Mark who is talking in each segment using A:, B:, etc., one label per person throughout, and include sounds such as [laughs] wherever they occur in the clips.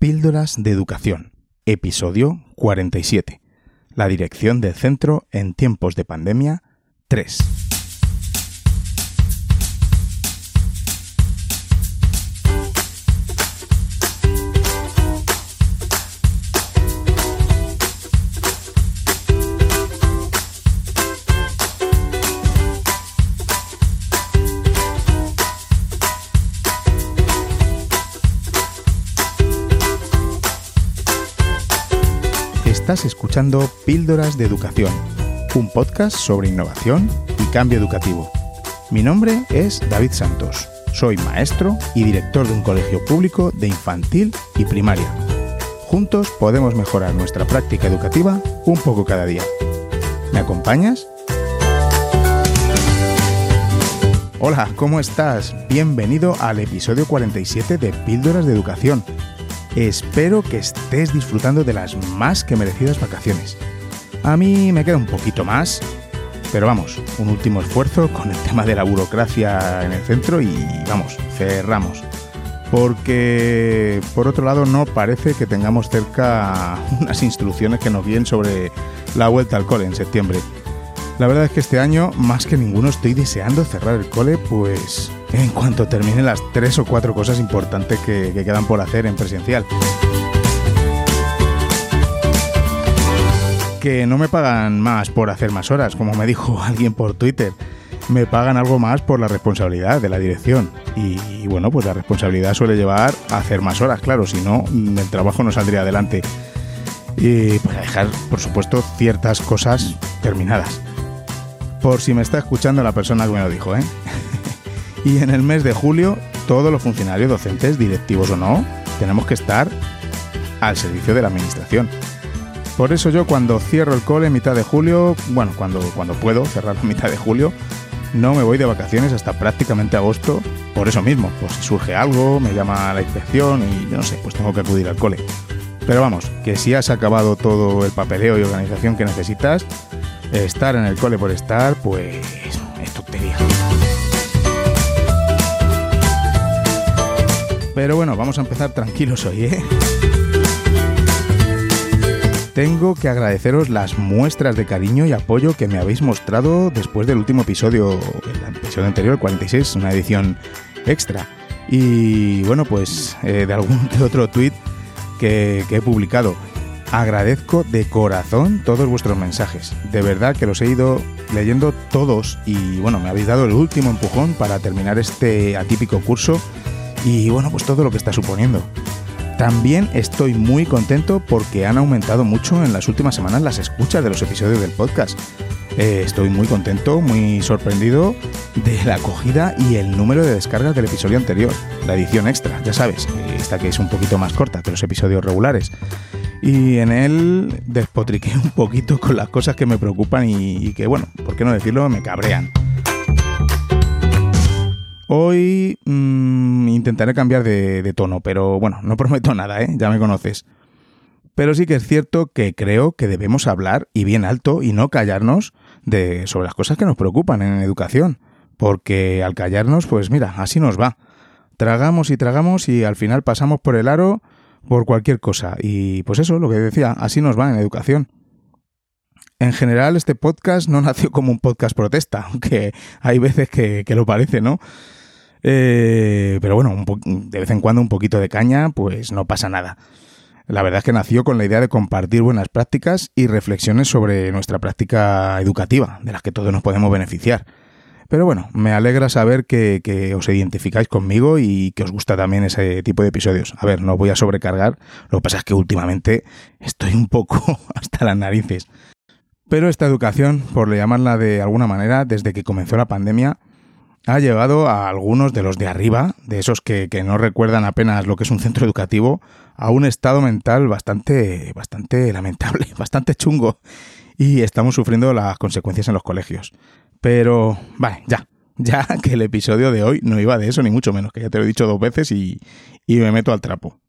A: Píldoras de Educación, episodio 47. La dirección del centro en tiempos de pandemia 3. Estás escuchando Píldoras de Educación, un podcast sobre innovación y cambio educativo. Mi nombre es David Santos, soy maestro y director de un colegio público de infantil y primaria. Juntos podemos mejorar nuestra práctica educativa un poco cada día. ¿Me acompañas? Hola, ¿cómo estás? Bienvenido al episodio 47 de Píldoras de Educación Espero que estés disfrutando de las más que merecidas vacaciones. A mí me queda un poquito más, pero vamos, un último esfuerzo con el tema de la burocracia en el centro y vamos, cerramos. Porque, por otro lado, no parece que tengamos cerca [laughs] unas instrucciones que nos guíen sobre la vuelta al cole en septiembre. La verdad es que este año, más que ninguno, estoy deseando cerrar el cole, pues en cuanto termine las tres o cuatro cosas importantes que, quedan por hacer en presencial. Que no me pagan más por hacer más horas, como me dijo [laughs] alguien por Twitter. Me pagan algo más por la responsabilidad de la dirección. Y, bueno, pues la responsabilidad suele llevar a hacer más horas, claro, si no, el trabajo no saldría adelante. Y pues a dejar, por supuesto, ciertas cosas terminadas. Por si me está escuchando la persona que me lo dijo, ¿eh? [laughs] y en el mes de julio, todos los funcionarios docentes, directivos o no, tenemos que estar al servicio de la administración. Por eso yo cuando cierro el cole en mitad de julio, bueno, cuando, cuando puedo cerrar la mitad de julio, no me voy de vacaciones hasta prácticamente agosto, por eso mismo, pues si surge algo, me llama la inspección y yo no sé, pues tengo que acudir al cole. Pero vamos, que si has acabado todo el papeleo y organización que necesitas, estar en el cole por estar, pues es tontería. Pero bueno, vamos a empezar tranquilos hoy, ¿eh? Tengo que agradeceros las muestras de cariño y apoyo que me habéis mostrado después del último episodio, el episodio anterior, el 46, una edición extra. Y bueno, pues eh, de algún [laughs] otro tweet que he publicado. Agradezco de corazón todos vuestros mensajes. De verdad que los he ido leyendo todos y bueno, me habéis dado el último empujón para terminar este atípico curso y bueno, pues todo lo que está suponiendo. También estoy muy contento porque han aumentado mucho en las últimas semanas las escuchas de los episodios del podcast. Eh, estoy muy contento, muy sorprendido de la acogida y el número de descargas del episodio anterior, la edición extra, ya sabes, esta que es un poquito más corta que los episodios regulares y en él despotriqué un poquito con las cosas que me preocupan y, que, bueno, por qué no decirlo, me cabrean. Hoy mm, intentaré cambiar de, tono, pero bueno, no prometo nada, ¿eh? ya me conoces. Pero sí que es cierto que creo que debemos hablar, y bien alto, y no callarnos de, sobre las cosas que nos preocupan en educación. Porque al callarnos, pues mira, así nos va. Tragamos y tragamos y al final pasamos por el aro por cualquier cosa. Y pues eso, lo que decía, así nos va en educación. En general, este podcast no [laughs] nació como un podcast protesta, aunque hay veces que, lo parece, ¿no? Eh, pero bueno, de vez en cuando un poquito de caña, pues no pasa nada. La verdad es que nació con la idea de compartir buenas prácticas y reflexiones sobre nuestra práctica educativa, de las que todos nos podemos beneficiar. Pero bueno, me alegra saber que, os identificáis conmigo y que os gusta también ese tipo de episodios. A ver, no voy a sobrecargar, lo que pasa es que últimamente estoy un poco [laughs] hasta las narices. Pero esta educación, por llamarla de alguna manera, desde que comenzó la pandemia, ha llevado a algunos de los de arriba, de esos que, que, no recuerdan apenas lo que es un centro educativo, a un estado mental bastante, bastante lamentable, [laughs] bastante chungo. Y estamos sufriendo las consecuencias en los colegios. Pero, vale, ya. Ya [laughs] que el episodio de hoy no iba de eso, ni mucho menos, que ya te lo he dicho dos veces y, y me meto al trapo.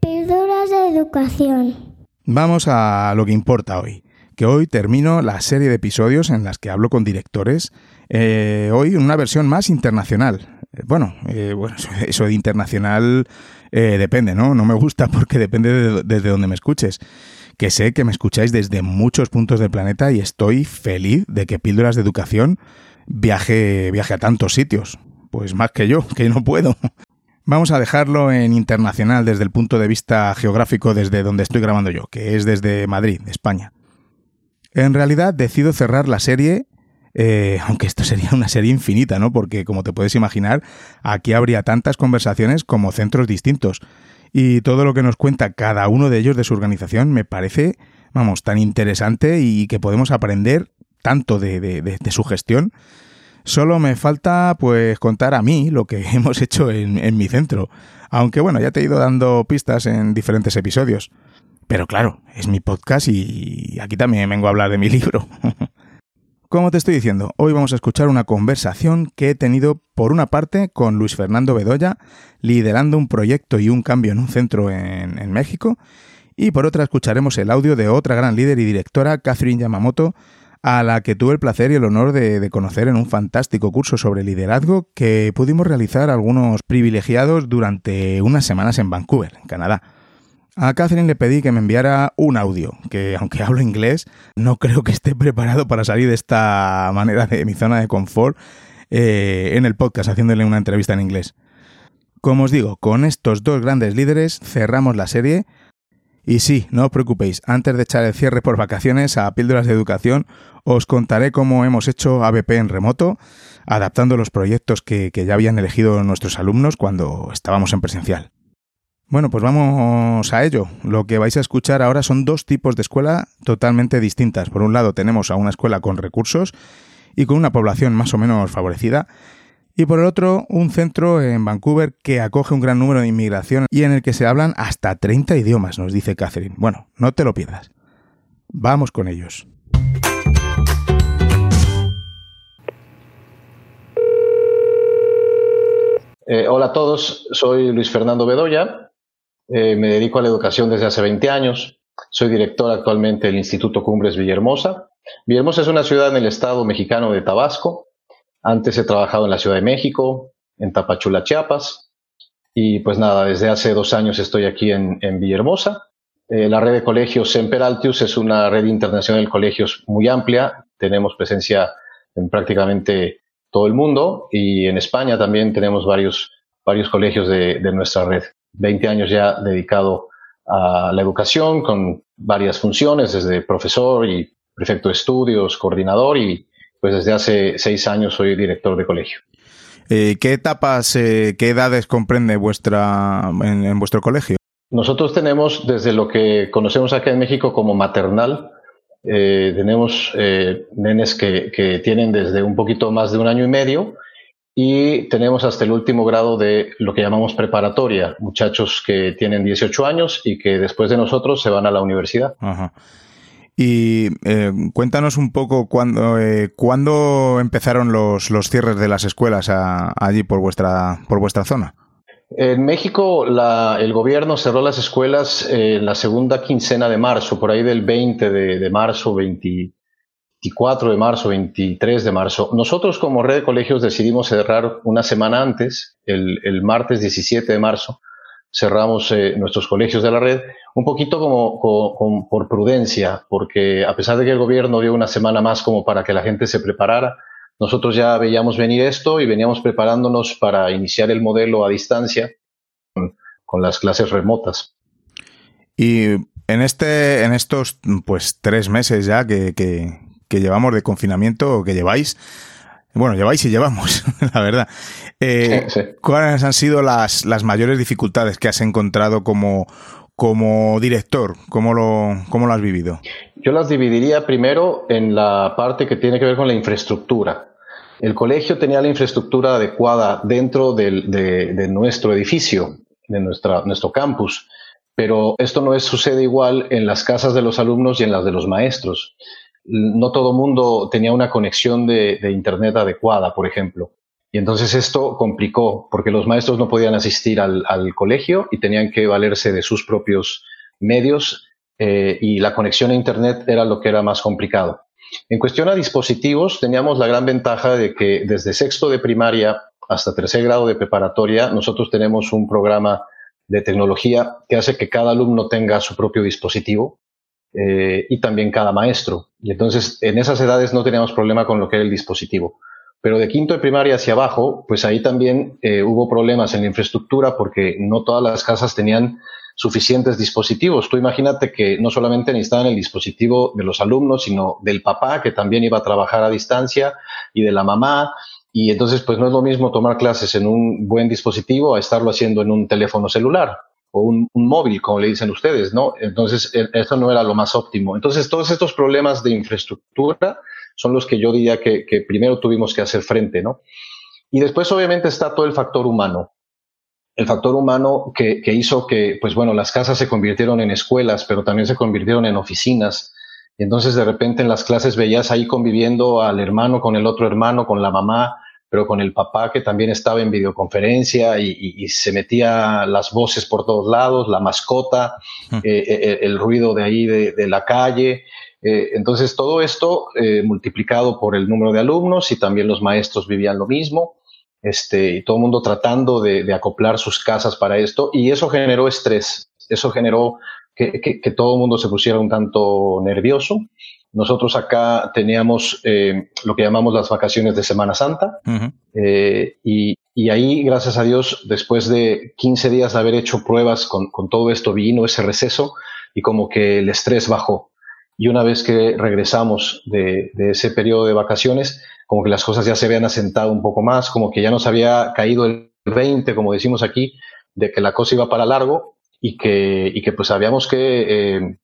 B: Píldoras de educación.
A: Vamos a lo que importa hoy, que hoy termino la serie de episodios en las que hablo con directores, eh, hoy una versión más internacional. Eh, bueno, eh, bueno [laughs] eso de internacional depende, ¿no? No me gusta porque depende de, desde donde me escuches. Que sé que me escucháis desde muchos puntos del planeta y estoy feliz de que Píldoras de Educación viaje, viaje a tantos sitios. Pues más que yo, que no puedo. [laughs] Vamos a dejarlo en internacional desde el punto de vista geográfico desde donde estoy grabando yo, que es desde Madrid, España. En realidad decido cerrar la serie, eh, aunque esto sería una serie infinita, ¿no? Porque como te puedes imaginar, aquí habría tantas conversaciones como centros distintos. Y todo lo que nos cuenta cada uno de ellos de su organización me parece, vamos, tan interesante y que podemos aprender tanto de su gestión Solo me falta pues contar a mí lo que [laughs] hemos hecho en, mi centro. Aunque bueno, ya te he ido dando pistas en diferentes episodios. Pero claro, es mi podcast y aquí también vengo a hablar de mi [laughs] libro. Como te estoy diciendo, hoy vamos a escuchar una conversación que he tenido por una parte con Luis Fernando Bedoya, liderando un proyecto y un cambio en un centro en, México, y por otra escucharemos el audio de otra gran líder y directora, Catherine Yamamoto, a la que tuve el placer y el honor de, conocer en un fantástico curso sobre liderazgo que pudimos realizar algunos privilegiados durante unas semanas en Vancouver, en Canadá. A Catherine le pedí que me enviara un audio, que aunque [laughs] hablo inglés, no creo que esté preparado para salir de esta manera de mi zona de confort eh, en el podcast, haciéndole una entrevista en inglés. Como os digo, con estos dos grandes líderes cerramos la serie y sí, no os preocupéis, antes de echar el cierre por vacaciones a Píldoras de Educación, os contaré cómo hemos hecho ABP en remoto, adaptando los proyectos que, ya habían elegido nuestros alumnos cuando estábamos en presencial. Bueno, pues vamos a ello. Lo que vais a escuchar ahora son dos tipos de escuela totalmente distintas. Por un lado tenemos a una escuela con recursos y con una población más o menos favorecida, y por el otro, un centro en Vancouver que acoge un gran número de inmigración y en el que se hablan hasta 30 idiomas, nos dice Catherine. Bueno, no te lo pierdas. Vamos con ellos.
B: Eh, hola a todos, soy Luis Fernando Bedoya, eh, me dedico a la educación desde hace 20 años, soy director actualmente del Instituto Cumbres Villahermosa. Villahermosa es una ciudad en el estado mexicano de Tabasco, antes he trabajado en la Ciudad de México, en Tapachula, Chiapas. Y pues nada, desde hace dos años estoy aquí en, Villahermosa. Eh, la red de colegios Semper Altius es una red internacional de colegios muy amplia. Tenemos presencia en prácticamente todo el mundo y en España también tenemos varios, varios colegios de, de nuestra red. 20 años ya dedicado a la educación con varias funciones, desde profesor y prefecto de estudios, coordinador y, pues desde hace seis años soy director de colegio.
A: Eh, ¿Qué etapas, eh, qué edades comprende vuestra, en, vuestro colegio?
B: Nosotros tenemos desde lo que conocemos acá en México como maternal, eh, tenemos nenes que, que, tienen desde un poquito más de un año y medio y tenemos hasta el último grado de lo que llamamos preparatoria, muchachos que tienen 18 años y que después de nosotros se van a la universidad. Ajá.
A: Y eh, cuéntanos un poco cuándo, eh, cuándo empezaron los, los, cierres de las escuelas allí por vuestra, por vuestra zona.
B: En México la, el gobierno cerró las escuelas en la segunda quincena de marzo, por ahí del 20 de, marzo, 24 de marzo, 23 de marzo. Nosotros como red de colegios decidimos cerrar una semana antes, el, el martes 17 de marzo, cerramos eh, nuestros colegios de la red un poquito como, por prudencia, porque a pesar de que el gobierno dio una semana más como para que la gente se preparara, nosotros ya veíamos venir esto y veníamos preparándonos para iniciar el modelo a distancia con, las clases remotas.
A: Y en este, en estos pues tres meses ya que, que, llevamos de confinamiento, que lleváis, bueno, lleváis y llevamos, [laughs] la verdad. Eh, ¿Cuáles han sido las, las mayores dificultades que has encontrado como, como director, ¿cómo lo, ¿cómo lo has vivido?
B: Yo las dividiría primero en la parte que tiene que ver con la infraestructura. El colegio tenía la infraestructura adecuada dentro de, nuestro edificio, de nuestra, nuestro campus, pero esto no es, sucede igual en las casas de los alumnos y en las de los maestros. No todo mundo tenía una conexión de Internet adecuada, por ejemplo. Y entonces esto complicó porque los maestros no podían asistir al, colegio y tenían que valerse de sus propios medios eh, y la conexión a Internet era lo que era más complicado. En cuestión a dispositivos, teníamos la gran ventaja de que desde sexto de primaria hasta tercer grado de preparatoria, nosotros tenemos un programa de tecnología que hace que cada alumno tenga su propio dispositivo eh, y también cada maestro. Y entonces en esas edades no teníamos problema con lo que era el dispositivo. Pero de quinto de primaria hacia abajo, pues ahí también eh, hubo problemas en la infraestructura porque no todas las casas tenían suficientes dispositivos. Tú imagínate que no solamente necesitaban el dispositivo de los alumnos, sino del papá que también iba a trabajar a distancia y de la mamá. Y entonces, pues no es lo mismo tomar clases en un buen dispositivo a estarlo haciendo en un teléfono celular o un, móvil, como le dicen ustedes, ¿no? Entonces, e, eso no era lo más óptimo. Entonces, todos estos problemas de infraestructura son los que yo diría que, primero tuvimos que hacer frente, ¿no? Y después, obviamente, está todo el factor humano. El factor humano que, hizo que, pues bueno, las casas se convirtieron en escuelas, pero también se convirtieron en oficinas. Y entonces, de repente, en las clases veías ahí conviviendo al hermano con el otro hermano, con la mamá, pero con el papá que también estaba en videoconferencia y, se metía las voces por todos lados, la mascota, eh, eh, el, ruido de ahí de, la calle. Eh, entonces todo esto multiplicado por el número de alumnos y también los maestros vivían lo mismo. Este, y todo el mundo tratando de, acoplar sus casas para esto, y eso generó estrés, eso generó que, que todo el mundo se pusiera un tanto nervioso, nosotros acá teníamos eh, lo que llamamos las vacaciones de Semana Santa eh, y, ahí, gracias a Dios, después de 15 días de haber hecho pruebas con, todo esto, vino ese receso y como que el estrés bajó. Y una vez que regresamos de, ese periodo de vacaciones, como que las cosas ya se habían asentado un poco más, como que ya nos había caído el 20, como decimos aquí, de que la cosa iba para largo y que, y que pues habíamos que eh,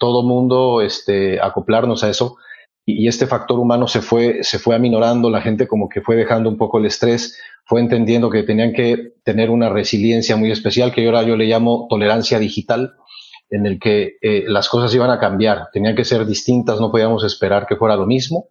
B: todo mundo este, acoplarnos a eso y, este factor humano se fue, se fue aminorando, la gente como que fue dejando un poco el estrés, fue entendiendo que tenían que tener una resiliencia muy especial, que ahora yo le llamo tolerancia digital, en el que eh, las cosas iban a cambiar, tenían que ser distintas, no podíamos esperar que fuera lo mismo.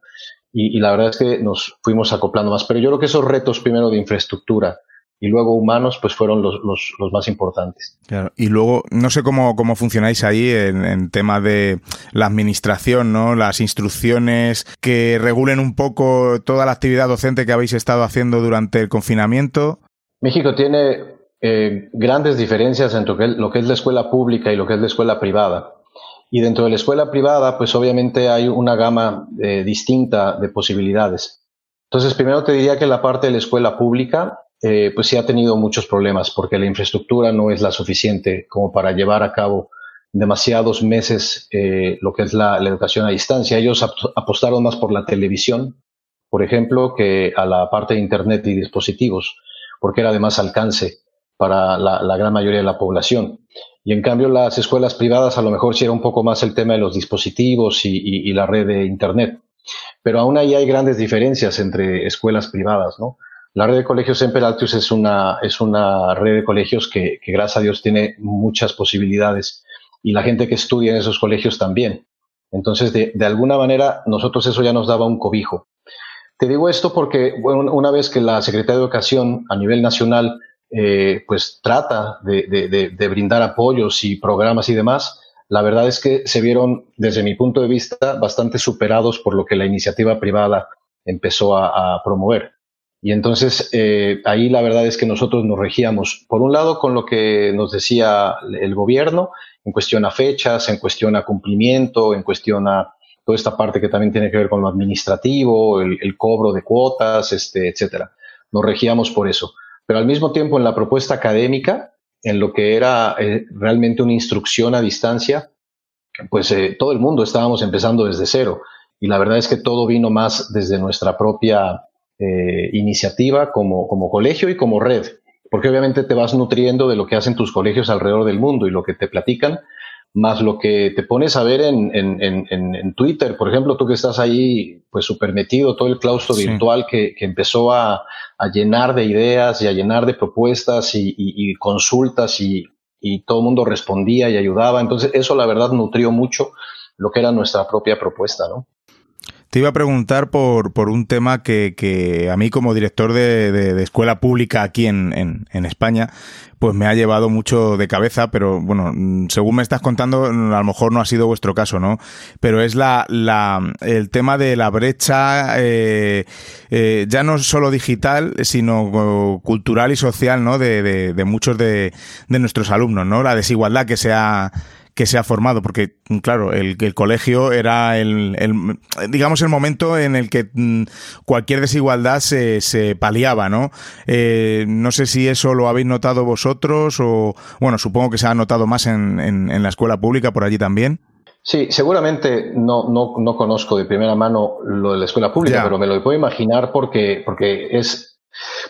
B: Y, y, la verdad es que nos fuimos acoplando más. Pero yo creo que esos retos primero de infraestructura, y luego humanos, pues fueron los, los, los, más importantes.
A: Claro. Y luego, no sé cómo, cómo funcionáis ahí en, en, tema de la administración, ¿no? Las instrucciones que regulen un poco toda la actividad docente que habéis estado haciendo durante el confinamiento.
B: México tiene eh, grandes diferencias entre lo que es la escuela pública y lo que es la escuela privada. Y dentro de la escuela privada, pues obviamente hay una gama eh, distinta de posibilidades. Entonces, primero te diría que la parte de la escuela pública eh, pues sí ha tenido muchos problemas porque la infraestructura no es la suficiente como para llevar a cabo demasiados meses eh, lo que es la, educación a distancia. Ellos apostaron más por la televisión, por ejemplo, que a la parte de Internet y dispositivos, porque era de más alcance para la, gran mayoría de la población. Y en cambio las escuelas privadas a lo mejor sí era un poco más el tema de los dispositivos y, y la red de Internet. Pero aún ahí hay grandes diferencias entre escuelas privadas, ¿no? La red de colegios en Peraltius es una, es una red de colegios que, gracias a Dios tiene muchas posibilidades y la gente que estudia en esos colegios también. Entonces, de, alguna manera, nosotros eso ya nos daba un cobijo. Te digo esto porque una vez que la Secretaría de Educación a nivel nacional eh, pues trata de, de, brindar apoyos y programas y demás, la verdad es que se vieron, desde mi punto de vista, bastante superados por lo que la iniciativa privada empezó a promover. Y entonces eh, ahí la verdad es que nosotros nos regíamos, por un lado, con lo que nos decía el gobierno en cuestión a fechas, en cuestión a cumplimiento, en cuestión a toda esta parte que también tiene que ver con lo administrativo, el, cobro de cuotas, este, etcétera. Nos regíamos por eso. Pero al mismo tiempo en la propuesta académica, en lo que era eh, realmente una instrucción a distancia, pues eh, todo el mundo estábamos empezando desde cero. Y la verdad es que todo vino más desde nuestra propia eh, iniciativa como, como colegio y como red, porque obviamente te vas nutriendo de lo que hacen tus colegios alrededor del mundo y lo que te platican, más lo que te pones a ver en, en, en, en Twitter, por ejemplo, tú que estás ahí pues súper metido, todo el claustro virtual que, que empezó a, a, llenar de ideas y a llenar de propuestas y, y, y consultas y, y todo el mundo respondía y ayudaba. Entonces eso la verdad nutrió mucho lo que era nuestra propia propuesta, ¿no?
A: Te iba a preguntar por, por un tema que, que, a mí como director de, de, escuela pública aquí en, en, España, pues me ha llevado mucho de cabeza, pero bueno, según me estás contando, a lo mejor no ha sido vuestro caso, ¿no? Pero es la, la el tema de la brecha, eh, eh, ya no solo digital, sino cultural y social, ¿no? De, de, de muchos de, de nuestros alumnos, ¿no? La desigualdad que se ha que se ha formado, porque claro, el, el colegio era el, el, digamos, el momento en el que mm, cualquier desigualdad se, se paliaba, ¿no? Eh, no sé si eso lo habéis notado vosotros o, bueno, supongo que se ha notado más en, en, en la escuela pública por allí también.
B: Sí, seguramente no, no, no, conozco de primera mano lo de la escuela pública, ya. pero me lo puedo imaginar porque, porque es,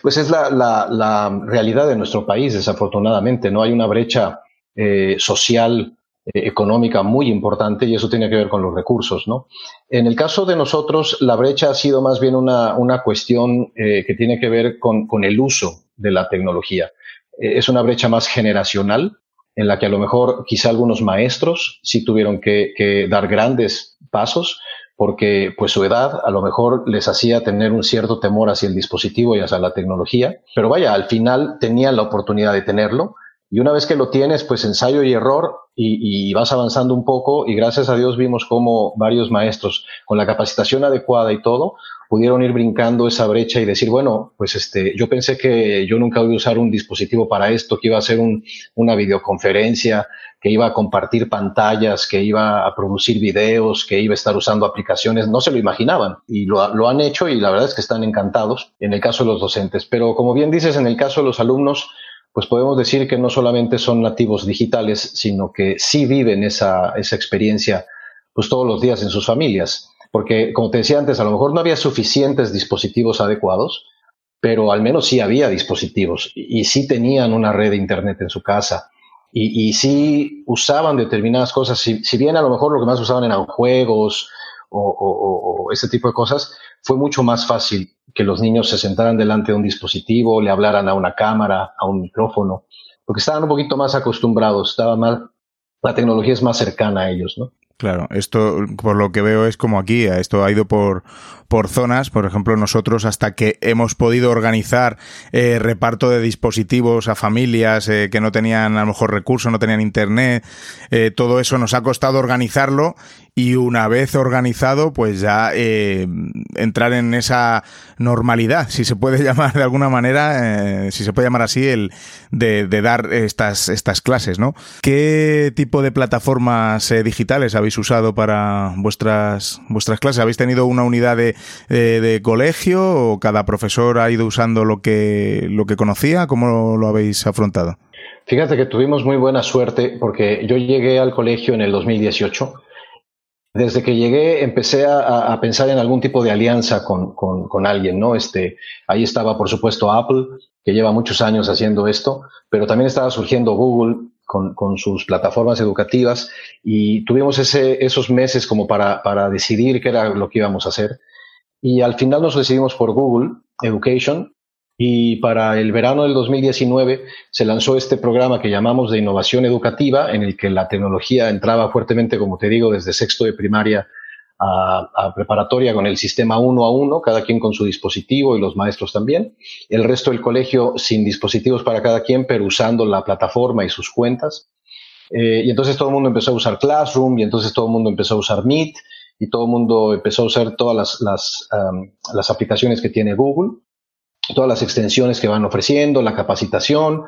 B: pues es la, la, la realidad de nuestro país, desafortunadamente. No hay una brecha eh, social económica muy importante y eso tiene que ver con los recursos. ¿no? En el caso de nosotros, la brecha ha sido más bien una, una cuestión eh, que tiene que ver con, con, el uso de la tecnología. Eh, es una brecha más generacional en la que a lo mejor quizá algunos maestros sí tuvieron que, que dar grandes pasos porque pues su edad a lo mejor les hacía tener un cierto temor hacia el dispositivo y hacia la tecnología, pero vaya, al final tenían la oportunidad de tenerlo y una vez que lo tienes, pues ensayo y error y, y, vas avanzando un poco y gracias a Dios vimos cómo varios maestros con la capacitación adecuada y todo pudieron ir brincando esa brecha y decir, bueno, pues este, yo pensé que yo nunca voy a usar un dispositivo para esto, que iba a ser un, una videoconferencia, que iba a compartir pantallas, que iba a producir videos, que iba a estar usando aplicaciones, no se lo imaginaban y lo, lo han hecho y la verdad es que están encantados en el caso de los docentes. Pero como bien dices, en el caso de los alumnos, pues podemos decir que no solamente son nativos digitales, sino que sí viven esa, esa experiencia pues todos los días en sus familias. Porque, como te decía antes, a lo mejor no había suficientes dispositivos adecuados, pero al menos sí había dispositivos y, sí tenían una red de Internet en su casa. Y, y sí usaban determinadas cosas, si, si, bien a lo mejor lo que más usaban eran juegos o, o, ese tipo de cosas, fue mucho más fácil que los niños se sentaran delante de un dispositivo, le hablaran a una cámara, a un micrófono, porque estaban un poquito más acostumbrados, estaba más, la tecnología es más cercana a ellos, ¿no?
A: Claro, esto por lo que veo es como aquí, esto ha ido por, por zonas, por ejemplo nosotros hasta que hemos podido organizar eh, reparto de dispositivos a familias eh, que no tenían a lo mejor recursos, no tenían internet, eh, todo eso nos ha costado organizarlo y una vez organizado pues ya eh, entrar en esa normalidad, si se puede [laughs] llamar de alguna manera, eh, si se puede llamar así, el de, dar estas, estas clases, ¿no? ¿Qué tipo de plataformas eh, digitales habéis usado para vuestras, vuestras clases? ¿Habéis tenido una unidad de, de, de, colegio o cada profesor ha ido usando lo que, lo que conocía? ¿Cómo lo habéis afrontado?
B: Fíjate que tuvimos muy buena suerte porque yo llegué al colegio en el 2018 desde que llegué empecé a, pensar en algún tipo de alianza con, con, con, alguien, ¿no? Este, ahí estaba, por supuesto, Apple, que lleva muchos años haciendo esto, pero también estaba surgiendo Google con, con sus plataformas educativas y tuvimos ese, esos meses como para, para decidir qué era lo que íbamos a hacer. Y al final nos decidimos por Google Education y para el verano del 2019 se lanzó este programa que llamamos de innovación educativa, en el que la tecnología entraba fuertemente, como te digo, desde sexto de primaria a, preparatoria con el sistema uno a uno, cada quien con su dispositivo y los maestros también. El resto del colegio sin dispositivos para cada quien, pero usando la plataforma y sus cuentas. Eh, y entonces todo el mundo empezó a usar Classroom y entonces todo el mundo empezó a usar Meet y todo el mundo empezó a usar todas las, las, las aplicaciones que tiene Google todas las extensiones que van ofreciendo, la capacitación.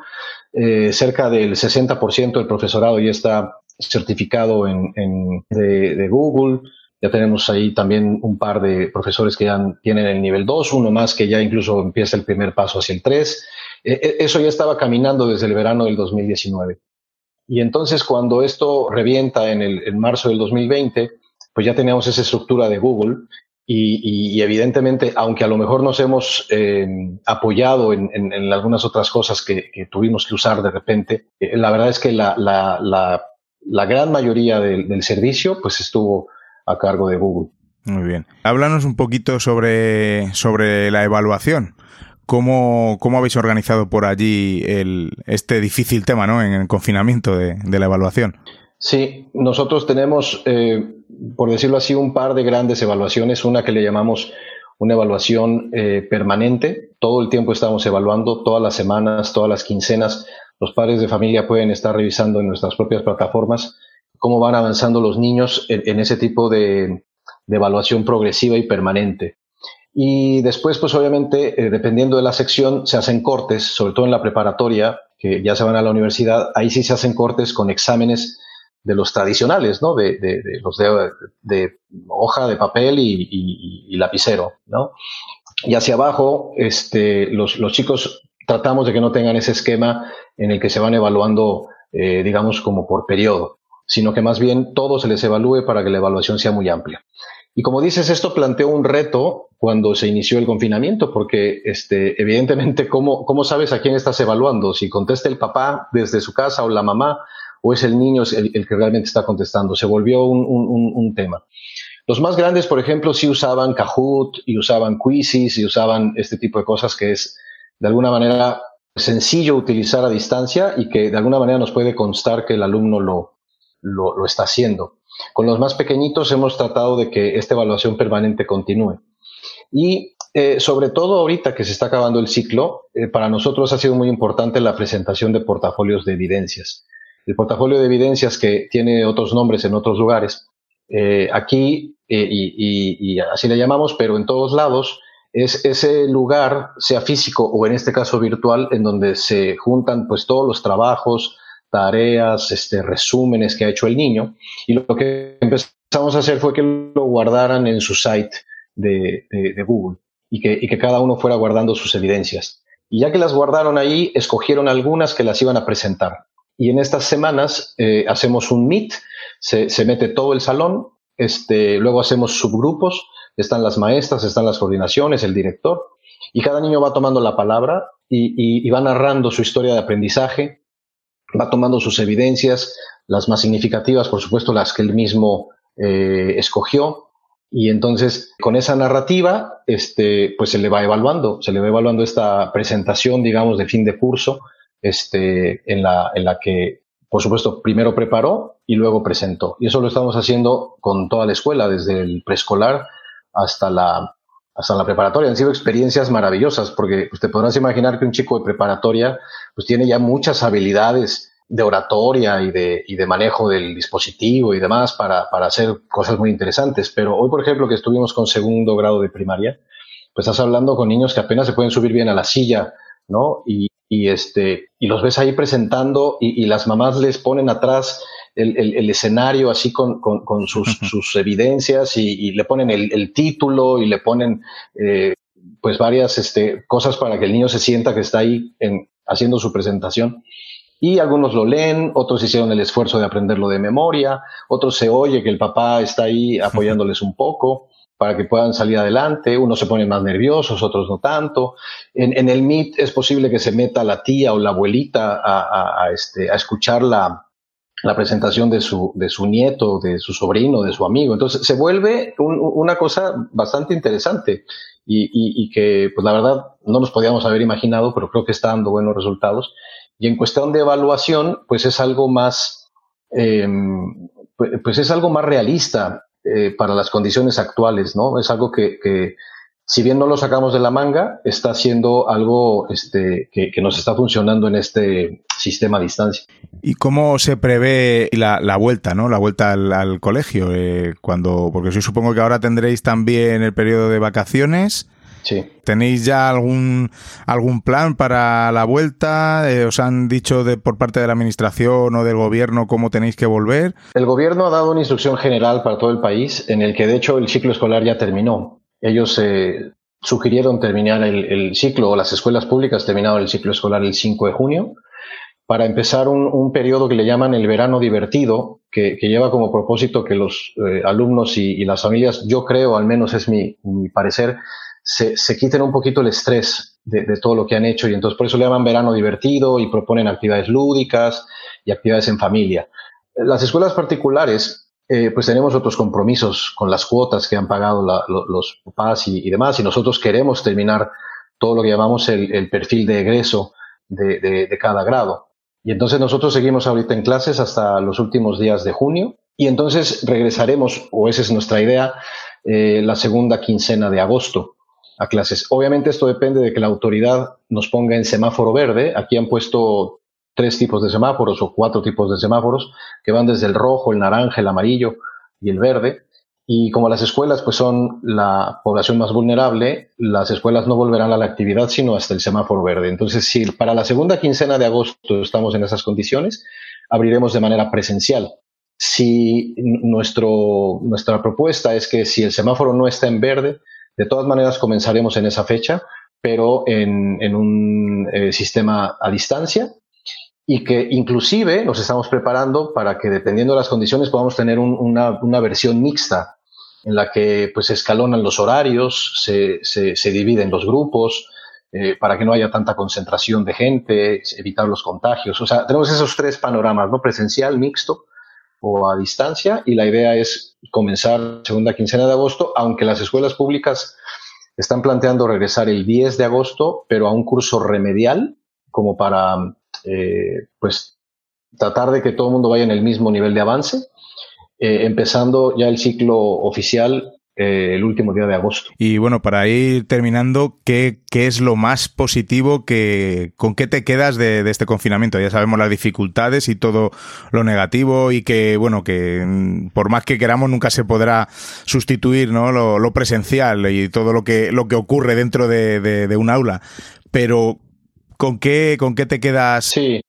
B: Eh, cerca del 60% del profesorado ya está certificado en, en Google. Ya tenemos ahí también un par de profesores que ya tienen el nivel 2, uno más que ya incluso empieza el primer paso hacia el 3. Eh, eso ya estaba caminando desde el verano del 2019. Y entonces cuando esto revienta en, el, en marzo del 2020, pues ya teníamos esa estructura de Google y, y, y, evidentemente, aunque a lo mejor nos hemos eh, apoyado en, en, en, algunas otras cosas que, tuvimos que usar de repente, eh, la verdad es que la, la, la, la gran mayoría del, servicio pues estuvo a cargo de Google.
A: Muy bien. Háblanos un poquito sobre, sobre la evaluación. ¿Cómo, ¿Cómo habéis organizado por allí el, este difícil tema ¿no? en el confinamiento de la evaluación?
B: Sí, nosotros tenemos, eh, por decirlo así, un par de grandes evaluaciones. Una que le llamamos una evaluación eh, permanente. Todo el tiempo estamos evaluando, todas las semanas, todas las quincenas. Los padres de familia pueden estar revisando en nuestras propias plataformas cómo van avanzando los niños en, ese tipo de, evaluación progresiva y permanente. Y después, pues obviamente, eh, dependiendo de la sección, se hacen cortes, sobre todo en la preparatoria, que ya se van a la universidad, ahí sí se hacen cortes con exámenes de los tradicionales, ¿no? De, los de, hoja de papel y, lapicero, ¿no? Y hacia abajo, este, los, chicos tratamos de que no tengan ese esquema en el que se van evaluando, eh, digamos, como por periodo, sino que más bien todo se les evalúe para que la evaluación sea muy amplia. Y como dices, esto planteó un reto cuando se inició el confinamiento, porque este, evidentemente, ¿cómo, ¿cómo sabes a quién estás evaluando? Si contesta el papá desde su casa o la mamá, o es el niño el, que realmente está contestando. Se volvió un, tema. Los más grandes, por ejemplo, sí usaban Kahoot y usaban Quizzes y usaban este tipo de cosas que es de alguna manera sencillo utilizar a distancia y que de alguna manera nos puede constar que el alumno lo, lo, está haciendo. Con los más pequeñitos hemos tratado de que esta evaluación permanente continúe. Y eh, sobre todo ahorita que se está acabando el ciclo, eh, para nosotros ha sido muy importante la presentación de portafolios de evidencias el portafolio de evidencias que tiene otros nombres en otros lugares. Eh, aquí, eh, y, así le llamamos, pero en todos lados, es ese lugar, sea físico o en este caso virtual, en donde se juntan pues todos los trabajos, tareas, este, resúmenes que ha hecho el niño. Y lo que empezamos a hacer fue que lo guardaran en su site de, Google y que, y que cada uno fuera guardando sus evidencias. Y ya que las guardaron ahí, escogieron algunas que las iban a presentar. Y en estas semanas eh, hacemos un meet, se, mete todo el salón, este, luego hacemos subgrupos, están las maestras, están las coordinaciones, el director, y cada niño va tomando la palabra y, va narrando su historia de aprendizaje, va tomando sus evidencias, las más significativas, por supuesto, las que él mismo eh, escogió, y entonces con esa narrativa, este, pues se le va evaluando, se le va evaluando esta presentación, digamos, de fin de curso, este, en, la, en la que, por supuesto, primero preparó y luego presentó. Y eso lo estamos haciendo con toda la escuela, desde el preescolar hasta la, hasta la preparatoria. Han sido experiencias maravillosas, porque usted podrás imaginar que un chico de preparatoria pues tiene ya muchas habilidades de oratoria y de, y de manejo del dispositivo y demás para, para hacer cosas muy interesantes. Pero hoy, por ejemplo, que estuvimos con segundo grado de primaria, pues estás hablando con niños que apenas se pueden subir bien a la silla, ¿no? Y, y, este, y los ves ahí presentando y, las mamás les ponen atrás el, escenario así con, sus, evidencias y, le ponen el, título y le ponen eh, pues varias este, cosas para que el niño se sienta que está ahí haciendo su presentación. Y algunos lo leen, otros hicieron el esfuerzo de aprenderlo de memoria, otros se oye que el papá está ahí apoyándoles un poco para que puedan salir adelante. Unos se ponen más nerviosos, otros no tanto. En, el Meet es posible que se meta la tía o la abuelita a, este, a escuchar la, presentación de su, de su nieto, de su sobrino, de su amigo. Entonces se vuelve una cosa bastante interesante y, que, pues la verdad, no nos podíamos haber imaginado, pero creo que está dando buenos resultados. Y en cuestión de evaluación, pues es algo más, em, pues, pues es algo más realista. Eh, para las condiciones actuales, ¿no? Es algo que, si bien no lo sacamos de la manga, está siendo algo este, que, nos está funcionando en este sistema a distancia.
A: ¿Y cómo se prevé la, vuelta, ¿no? La vuelta al, colegio, eh, cuando, porque yo supongo que ahora tendréis también el periodo de vacaciones.
B: Sí.
A: ¿Tenéis ya algún, algún plan para la vuelta? Eh, ¿Os han dicho de, por parte de la Administración o del Gobierno cómo tenéis que volver?
B: El Gobierno ha dado una instrucción general para todo el país en el que de hecho el ciclo escolar ya terminó. Ellos eh, sugirieron terminar el, ciclo, o las escuelas públicas terminaron el ciclo escolar el 5 de junio, para empezar un, periodo que le llaman el verano divertido, que, lleva como propósito que los eh, alumnos y, las familias, yo creo, al menos es mi parecer, se, se quiten un poquito el estrés de, todo lo que han hecho y entonces por eso le llaman verano divertido y proponen actividades lúdicas y actividades en familia. Las escuelas particulares, eh, pues tenemos otros compromisos con las cuotas que han pagado los papás y, demás y nosotros queremos terminar todo lo que llamamos el, perfil de egreso de, cada grado. Y entonces nosotros seguimos ahorita en clases hasta los últimos días de junio y entonces regresaremos, o esa es nuestra idea, eh, la segunda quincena de agosto a clases. Obviamente esto depende de que la autoridad nos ponga en semáforo verde. Aquí han puesto tres tipos de semáforos o cuatro tipos de semáforos que van desde el rojo, el naranja, el amarillo y el verde. Y como las escuelas pues son la población más vulnerable, las escuelas no volverán a la actividad sino hasta el semáforo verde. Entonces, si para la segunda quincena de agosto estamos en esas condiciones, abriremos de manera presencial. Si nuestra propuesta es que si el semáforo no está en verde, de todas maneras comenzaremos en esa fecha, pero en, en un eh, sistema a distancia y que inclusive nos estamos preparando para que dependiendo de las condiciones podamos tener una, una, versión mixta en la que pues escalonan los horarios, se, se, se dividen los grupos, eh, para que no haya tanta concentración de gente, evitar los contagios. O sea, tenemos esos tres panoramas, ¿no? Presencial, mixto o a distancia y la idea es comenzar segunda quincena de agosto, aunque las escuelas públicas están planteando regresar el 10 de agosto, pero a un curso remedial como para eh, pues tratar de que todo el mundo vaya en el mismo nivel de avance, eh, empezando ya el ciclo oficial eh, el último día de agosto.
A: Y bueno, para ir terminando, ¿qué, qué es lo más positivo que con qué te quedas de, de, este confinamiento? Ya sabemos las dificultades y todo lo negativo y que, bueno, que mm, por más que queramos nunca se podrá sustituir ¿no? lo, lo presencial y todo lo que, lo que ocurre dentro de, de, de un aula. Pero ¿Con qué, ¿Con qué te quedas?
B: Sí,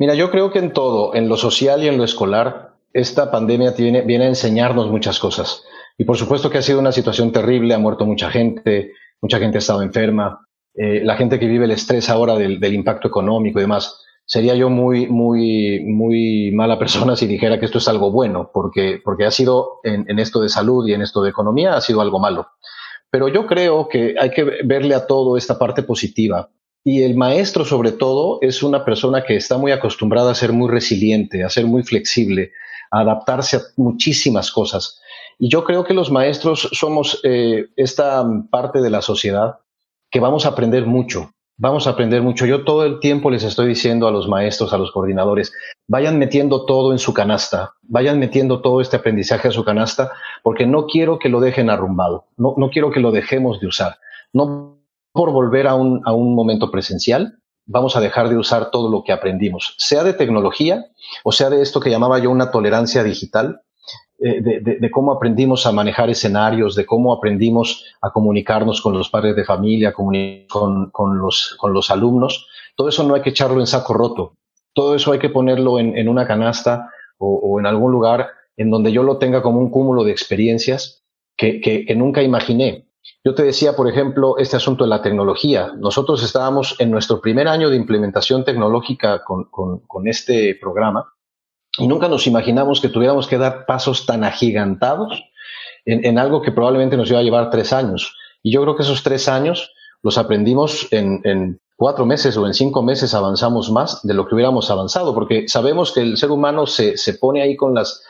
B: mira, yo creo que en todo, en lo social y en lo escolar, esta pandemia viene, viene a enseñarnos muchas cosas. Y por supuesto que ha sido una situación terrible, ha muerto mucha gente, mucha gente ha estado enferma, eh, la gente que vive el estrés ahora del, del, impacto económico y demás. Sería yo muy, muy, muy mala persona si dijera que esto es algo bueno, porque, porque ha sido en, en esto de salud y en esto de economía, ha sido algo malo. Pero yo creo que hay que verle a todo esta parte positiva. Y el maestro, sobre todo, es una persona que está muy acostumbrada a ser muy resiliente, a ser muy flexible, a adaptarse a muchísimas cosas. Y yo creo que los maestros somos eh, esta parte de la sociedad que vamos a aprender mucho. Vamos a aprender mucho. Yo todo el tiempo les estoy diciendo a los maestros, a los coordinadores, vayan metiendo todo en su canasta, vayan metiendo todo este aprendizaje a su canasta, porque no quiero que lo dejen arrumbado, no, no quiero que lo dejemos de usar. No por volver a un, a un momento presencial, vamos a dejar de usar todo lo que aprendimos, sea de tecnología o sea de esto que llamaba yo una tolerancia digital, de, cómo aprendimos a manejar escenarios, de cómo aprendimos a comunicarnos con los padres de familia, con, con, los, con los alumnos. Todo eso no hay que echarlo en saco roto. Todo eso hay que ponerlo en, en una canasta o, en algún lugar en donde yo lo tenga como un cúmulo de experiencias que, que, nunca imaginé. Yo te decía, por ejemplo, este asunto de la tecnología. Nosotros estábamos en nuestro primer año de implementación tecnológica con, con este programa y nunca nos imaginamos que tuviéramos que dar pasos tan agigantados en, en, algo que probablemente nos iba a llevar tres años. Y yo creo que esos tres años los aprendimos en, en cuatro meses o en cinco meses avanzamos más de lo que hubiéramos avanzado, porque sabemos que el ser humano se, se pone ahí con las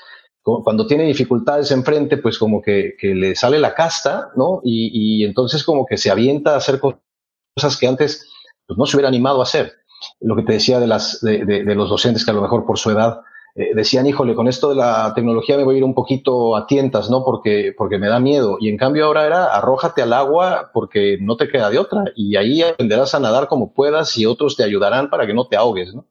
B: cuando tiene dificultades enfrente, pues como que, que le sale la casta, ¿no? Y, y, entonces como que se avienta a hacer cosas que antes pues, no se hubiera animado a hacer. Lo que te decía de, las, de, de, de los docentes que a lo mejor por su edad eh, decían, híjole, con esto de la tecnología me voy a ir un poquito a tientas, ¿no? Porque, porque me da miedo. Y en cambio ahora era, arrójate al agua porque no te queda de otra. Y ahí aprenderás a nadar como puedas y otros te ayudarán para que no te ahogues, ¿no?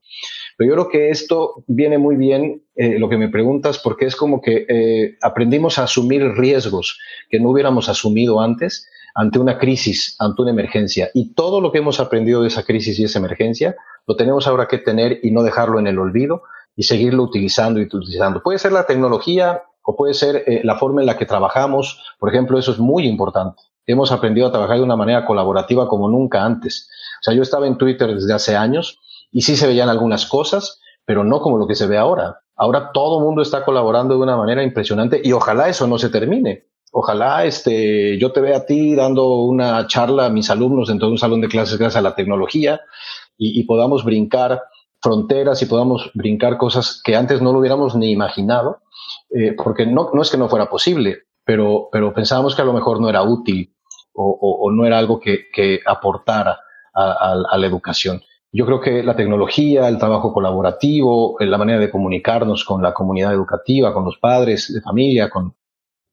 B: Pero yo creo que esto viene muy bien, eh, lo que me preguntas, porque es como que eh, aprendimos a asumir riesgos que no hubiéramos asumido antes ante una crisis, ante una emergencia. Y todo lo que hemos aprendido de esa crisis y esa emergencia, lo tenemos ahora que tener y no dejarlo en el olvido y seguirlo utilizando y utilizando. Puede ser la tecnología o puede ser eh, la forma en la que trabajamos. Por ejemplo, eso es muy importante. Hemos aprendido a trabajar de una manera colaborativa como nunca antes. O sea, yo estaba en Twitter desde hace años y sí se veían algunas cosas, pero no como lo que se ve ahora. Ahora todo el mundo está colaborando de una manera impresionante y ojalá eso no se termine. Ojalá este, yo te vea a ti dando una charla a mis alumnos dentro de un salón de clases gracias a la tecnología y podamos brincar fronteras y podamos brincar cosas que antes no lo hubiéramos ni imaginado, eh, porque no, no es que no fuera posible, pero, pero pensábamos que a lo mejor no era útil o, no era algo que, que aportara a, la educación. Yo creo que la tecnología, el trabajo colaborativo, la manera de comunicarnos con la comunidad educativa, con los padres de familia, con,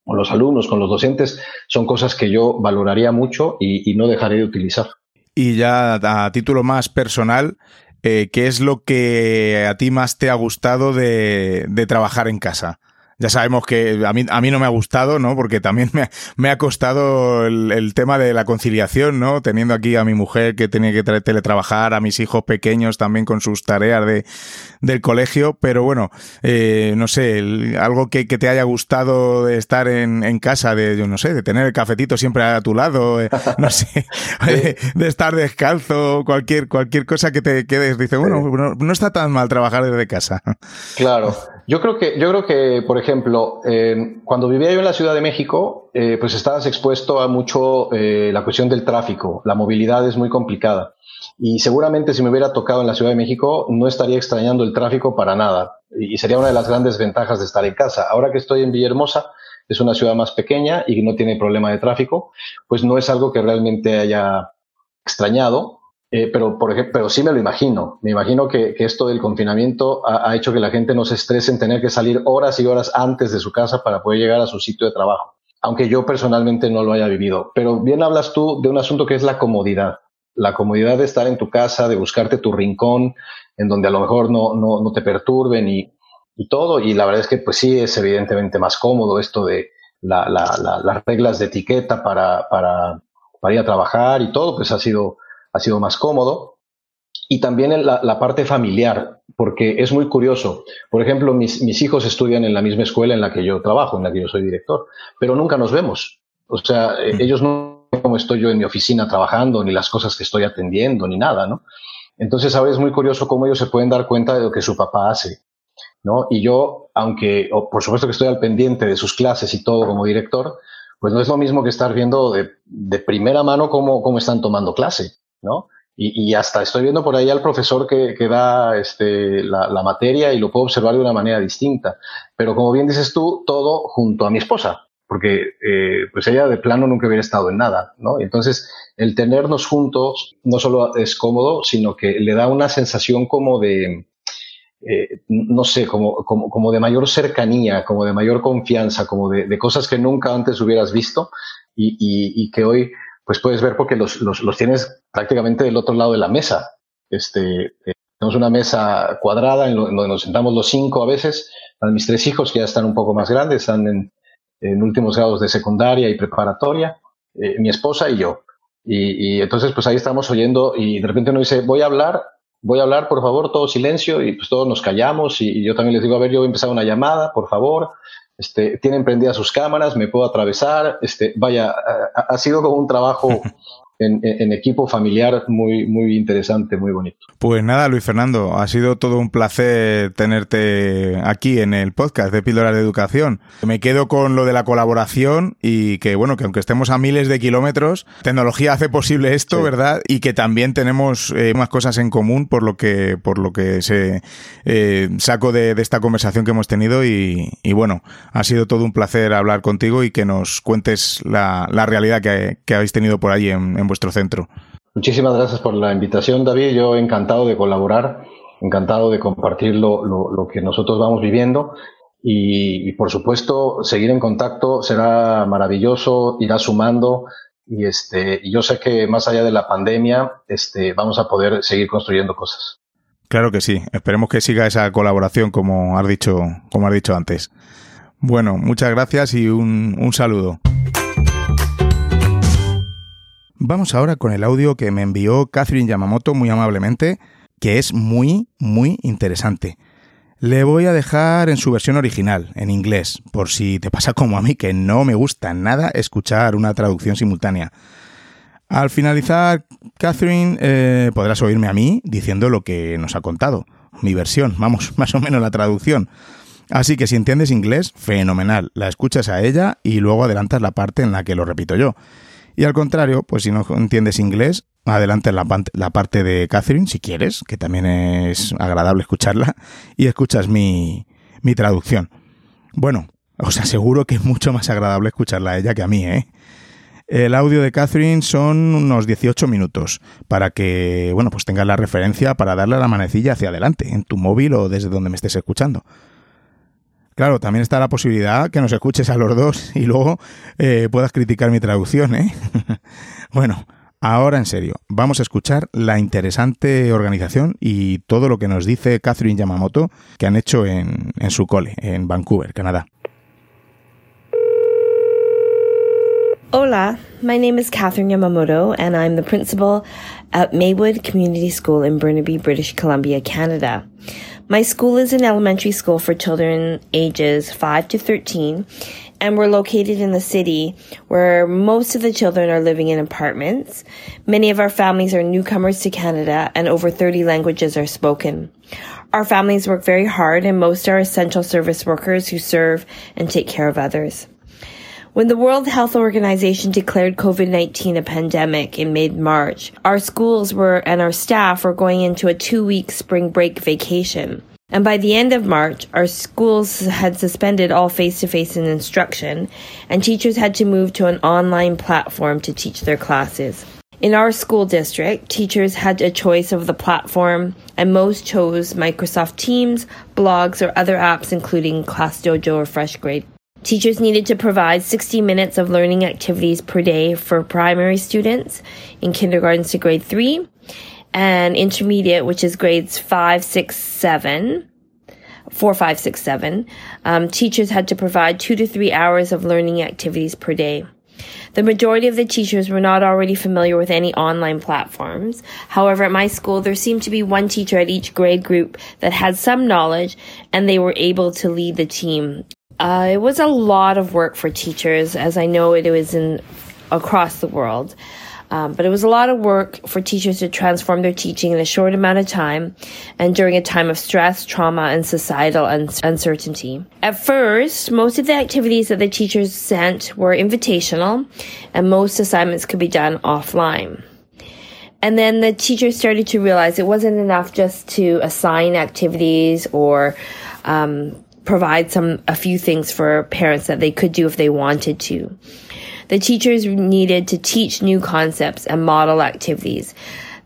B: los alumnos, con los docentes, son cosas que yo valoraría mucho y, no dejaré de utilizar.
A: Y ya a título más personal, eh, ¿qué es lo que a ti más te ha gustado de trabajar en casa? Ya sabemos que a mí, a mí no me ha gustado, ¿no? Porque también me, me ha costado el, tema de la conciliación, ¿no? Teniendo aquí a mi mujer que tenía que teletrabajar, a mis hijos pequeños también con sus tareas de, del colegio, pero bueno, eh, no sé, algo que, que, te haya gustado de estar en, en, casa, de, yo no sé, de tener el cafetito siempre a tu lado, eh, no sé, [laughs] [laughs] de, estar descalzo, cualquier, cualquier cosa que te quedes, dice, bueno, no, no está tan mal trabajar desde casa.
B: Claro, [laughs] yo creo que, yo creo que, por ejemplo, eh, cuando vivía yo en la Ciudad de México, eh, pues estabas expuesto a mucho eh, la cuestión del tráfico. La movilidad es muy complicada. Y seguramente si me hubiera tocado en la Ciudad de México, no estaría extrañando el tráfico para nada. Y sería una de las grandes ventajas de estar en casa. Ahora que estoy en Villahermosa, es una ciudad más pequeña y no tiene problema de tráfico, pues no es algo que realmente haya extrañado eh, pero, por ejemplo, pero sí me lo imagino. Me imagino que, esto del confinamiento ha, hecho que la gente no se estrese en tener que salir horas y horas antes de su casa para poder llegar a su sitio de trabajo, aunque yo personalmente no lo haya vivido. Pero bien hablas tú de un asunto que es la comodidad. La comodidad de estar en tu casa, de buscarte tu rincón, en donde a lo mejor no, no, no te perturben y, y, todo. Y la verdad es que pues sí es evidentemente más cómodo esto de la, la, las reglas de etiqueta para, para, para ir a trabajar y todo, pues ha sido ha sido más cómodo. Y también la, la parte familiar, porque es muy curioso. Por ejemplo, mis, mis, hijos estudian en la misma escuela en la que yo trabajo, en la que yo soy director, pero nunca nos vemos. O sea, mm. ellos no cómo estoy yo en mi oficina trabajando, ni las cosas que estoy atendiendo, ni nada, ¿no? Entonces, ahora es muy curioso cómo ellos se pueden dar cuenta de lo que su papá hace, ¿no? Y yo, aunque, por supuesto que estoy al pendiente de sus clases y todo como director, pues no es lo mismo que estar viendo de, de primera mano cómo, cómo están tomando clase. ¿No? Y, hasta estoy viendo por ahí al profesor que, que da este, la, materia y lo puedo observar de una manera distinta. Pero como bien dices tú, todo junto a mi esposa, porque eh, pues ella de plano nunca hubiera estado en nada, ¿no? Entonces, el tenernos juntos no solo es cómodo, sino que le da una sensación como de, eh, no sé, como, como, como, de mayor cercanía, como de mayor confianza, como de, de cosas que nunca antes hubieras visto y, y, y que hoy pues puedes ver porque los, los, los, tienes prácticamente del otro lado de la mesa. Este, eh, tenemos una mesa cuadrada en, donde nos sentamos los cinco a veces. Mis tres hijos que ya están un poco más grandes, están en, últimos grados de secundaria y preparatoria, eh, mi esposa y yo. Y, y, entonces, pues ahí estamos oyendo y de repente uno dice, voy a hablar, voy a hablar, por favor, todo silencio y pues todos nos callamos y, y yo también les digo, a ver, yo voy a empezar una llamada, por favor este, tienen prendidas sus cámaras, me puedo atravesar, este, vaya, ha, sido como un trabajo [laughs] en, equipo familiar muy, muy interesante, muy bonito.
A: Pues nada, Luis Fernando, ha sido todo un placer tenerte aquí en el podcast de Píldoras de Educación. Me quedo con lo de la colaboración y que, bueno, que aunque estemos a miles de kilómetros, tecnología hace posible esto, ¿verdad? Y que también tenemos eh, más cosas en común por lo que, por lo que se eh, saco de, esta conversación que hemos tenido y, bueno, ha sido todo un placer hablar contigo y que nos cuentes la, realidad que, habéis tenido por ahí en, en vuestro centro.
B: Muchísimas gracias por la invitación, David. Yo encantado de colaborar, encantado de compartir lo, lo, que nosotros vamos viviendo y, por supuesto seguir en contacto será maravilloso, irá sumando y este, yo sé que más allá de la pandemia este, vamos a poder seguir construyendo cosas.
A: Claro que sí. Esperemos que siga esa colaboración como has dicho, como has dicho antes. Bueno, muchas gracias y un, un saludo. Vamos ahora con el audio que me envió Catherine Yamamoto muy amablemente, que es muy, muy interesante. Le voy a dejar en su versión original, en inglés, por si te pasa como a mí, que no me gusta nada escuchar una traducción simultánea. Al finalizar, Catherine, eh, podrás oírme a mí diciendo lo que nos ha contado, mi versión, vamos, [laughs] más o menos la traducción. Así que si entiendes inglés, fenomenal, la escuchas a ella y luego adelantas la parte en la que lo repito yo. Y al contrario, pues si no entiendes inglés, adelante la, parte de Catherine, si quieres, que también es agradable escucharla, y escuchas mi, traducción. Bueno, os aseguro que es mucho más agradable escucharla a ella que a mí, ¿eh? El audio de Catherine son unos 18 minutos para que, bueno, pues tengas la referencia para darle la manecilla hacia adelante, en tu móvil o desde donde me estés escuchando. Claro, también está la posibilidad que nos escuches a los dos y luego eh, puedas criticar mi traducción, ¿eh? [laughs] bueno, ahora en serio, vamos a escuchar la interesante organización y todo lo que nos dice Catherine Yamamoto que han hecho en, en su cole, en Vancouver, Canadá.
C: Hola, my name is Catherine Yamamoto, and I'm the principal at Maywood Community School in Burnaby, British Columbia, Canada. My school is an elementary school for children ages 5 to 13, and we're located in the city where most of the children are living in apartments. Many of our families are newcomers to Canada, and over 30 languages are spoken. Our families work very hard, and most are essential service workers who serve and take care of others. When the World Health Organization declared COVID-19 a pandemic in mid-March, our schools were and our staff were going into a two-week spring break vacation. And by the end of March, our schools had suspended all face-to-face instruction and teachers had to move to an online platform to teach their classes. In our school district, teachers had a choice of the platform, and most chose Microsoft Teams, blogs, or other apps, including ClassDojo or FreshGrade. Teachers needed to provide 60 minutes of learning activities per day for primary students in kindergartens to grade 3 and intermediate, which is grades 5, 6, 7. 4, 5, 6, 7. Um, teachers had to provide two to three hours of learning activities per day. The majority of the teachers were not already familiar with any online platforms. However, at my school, there seemed to be one teacher at each grade group that had some knowledge and they were able to lead the team uh, it was a lot of work for teachers, as I know it was in across the world. Um, but it was a lot of work for teachers to transform their teaching in a short amount of time and during a time of stress, trauma, and societal un- uncertainty. At first, most of the activities that the teachers sent were invitational, and most assignments could be done offline. And then the teachers started to realize it wasn't enough just to assign activities or um, provide some a few things for parents that they could do if they wanted to. The teachers needed to teach new concepts and model activities.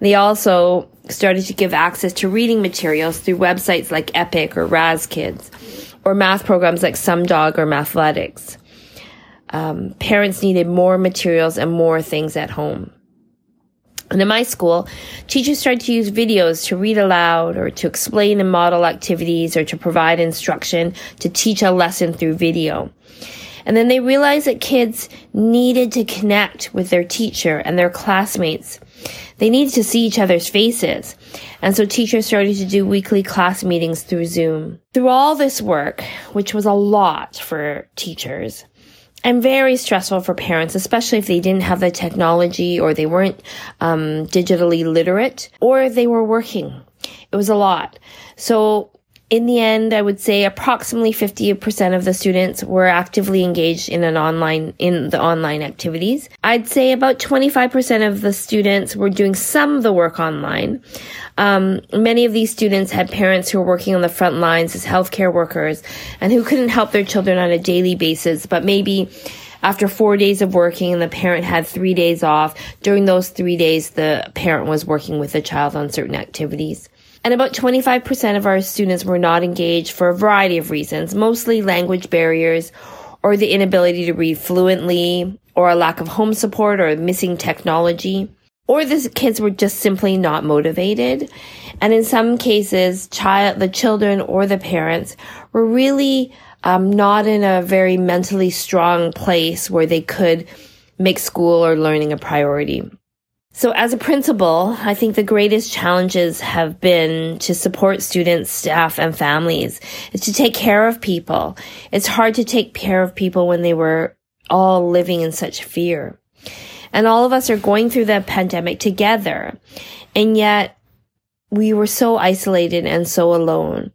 C: They also started to give access to reading materials through websites like Epic or RazKids, or math programs like SumDog or Mathletics. Um, parents needed more materials and more things at home. And in my school, teachers started to use videos to read aloud or to explain and model activities or to provide instruction to teach a lesson through video. And then they realized that kids needed to connect with their teacher and their classmates. They needed to see each other's faces. And so teachers started to do weekly class meetings through Zoom. Through all this work, which was a lot for teachers, and very stressful for parents, especially if they didn't have the technology or they weren't um, digitally literate or they were working. It was a lot. So in the end, I would say approximately 50% of the students were actively engaged in an online, in the online activities. I'd say about 25% of the students were doing some of the work online. Um, many of these students had parents who were working on the front lines as healthcare workers and who couldn't help their children on a daily basis, but maybe after four days of working and the parent had three days off, during those three days, the parent was working with the child on certain activities. And about 25% of our students were not engaged for a variety of reasons, mostly language barriers or the inability to read fluently or a lack of home support or missing technology or the kids were just simply not motivated. And in some cases, child, the children or the parents were really um, not in a very mentally strong place where they could make school or learning a priority. So as a principal, I think the greatest challenges have been to support students, staff, and families. To take care of people. It's hard to take care of people when they were all living in such fear. And all of us are going through the pandemic together. And yet we were so isolated and so alone.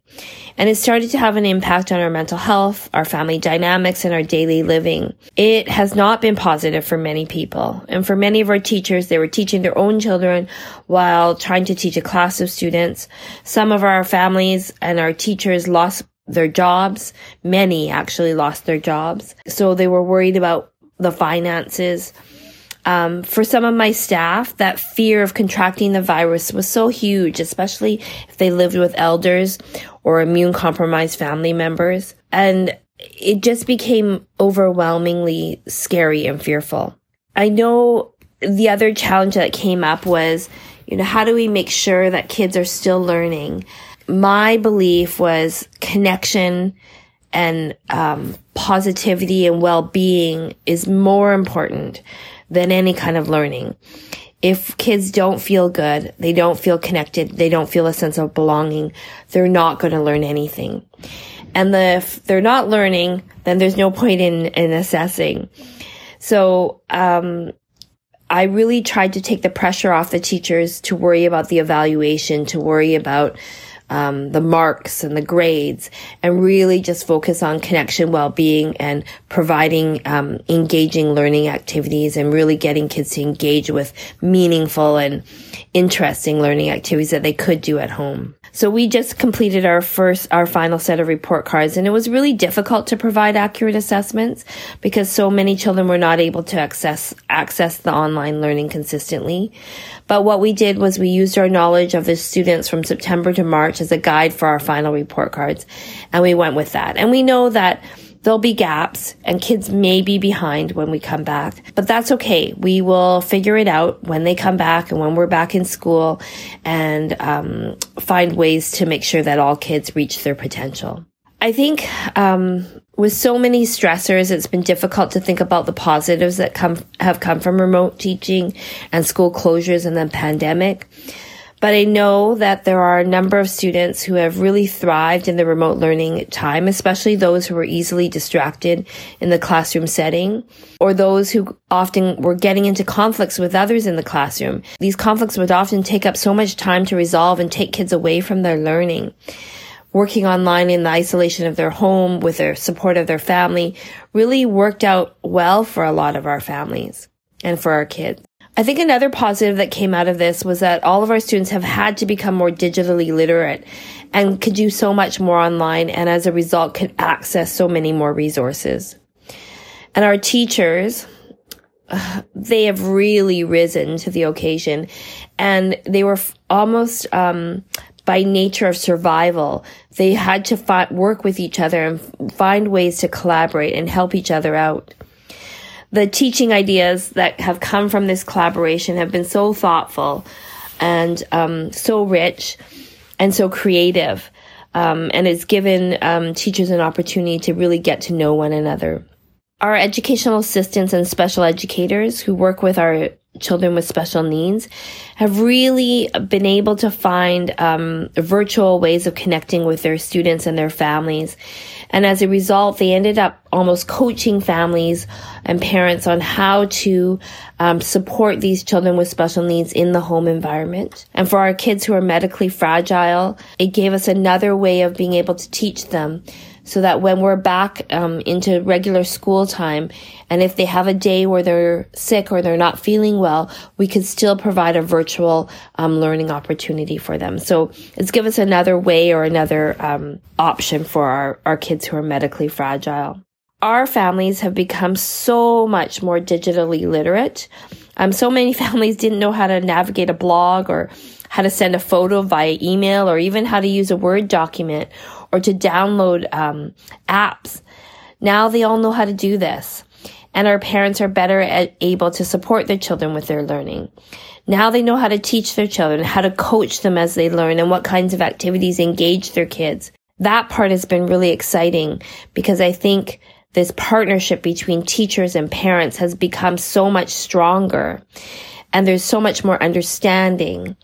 C: And it started to have an impact on our mental health, our family dynamics, and our daily living. It has not been positive for many people. And for many of our teachers, they were teaching their own children while trying to teach a class of students. Some of our families and our teachers lost their jobs. Many actually lost their jobs. So they were worried about the finances Um, for some of my staff, that fear of contracting the virus was so huge, especially if they lived with elders or immune compromised family members. And it just became overwhelmingly scary and fearful. I know the other challenge that came up was, you know, how do we make sure that kids are still learning? My belief was connection and um, positivity and well-being is more important than any kind of learning. If kids don't feel good, they don't feel connected, they don't feel a sense of belonging, they're not going to learn anything. And the, if they're not learning, then there's no point in, in assessing. So, um, I really tried to take the pressure off the teachers to worry about the evaluation, to worry about um, the marks and the grades, and really just focus on connection, well-being, and providing um, engaging learning activities, and really getting kids to engage with meaningful and interesting learning activities that they could do at home. So we just completed our first, our final set of report cards and it was really difficult to provide accurate assessments because so many children were not able to access, access the online learning consistently. But what we did was we used our knowledge of the students from September to March as a guide for our final report cards and we went with that. And we know that There'll be gaps and kids may be behind when we come back, but that's okay. We will figure it out when they come back and when we're back in school and um, find ways to make sure that all kids reach their potential. I think um, with so many stressors, it's been difficult to think about the positives that come have come from remote teaching and school closures and the pandemic. But I know that there are a number of students who have really thrived in the remote learning time, especially those who were easily distracted in the classroom setting or those who often were getting into conflicts with others in the classroom. These conflicts would often take up so much time to resolve and take kids away from their learning. Working online in the isolation of their home with the support of their family really worked out well for a lot of our families and for our kids. I think another positive that came out of this was that all of our students have had to become more digitally literate and could do so much more online and as a result could access so many more resources. And our teachers, [sighs] they have really risen to the occasion and they were almost um, by nature of survival they had to work with each other and find ways to collaborate and help each other out the teaching ideas that have come from this collaboration have been so thoughtful and um, so rich and so creative. Um, and it's given um, teachers an opportunity to really get to know one another. Our educational assistants and special educators who work with our children with special needs have really been able to find um, virtual ways of connecting with their students and their families. And as a result, they ended up almost coaching families and parents on how to um, support these children with special needs in the home environment. And for our kids who are medically fragile, it gave us another way of being able to teach them so that when we're back um, into regular school time, and if they have a day where they're sick or they're not feeling well, we can still provide a virtual um, learning opportunity for them. So it's give us another way or another um, option for our, our kids who are medically fragile. Our families have become so much more digitally literate. Um, so many [laughs] families didn't know how to navigate a blog or how to send a photo via email or even how to use a Word document or to download um, apps. Now they all know how to do this. And our parents are better at, able to support their children with their learning. Now they know how to teach their children, how to coach them as they learn and what kinds of activities engage their kids. That part has been really exciting because I think this partnership between teachers and parents has become so much stronger and there's so much more understanding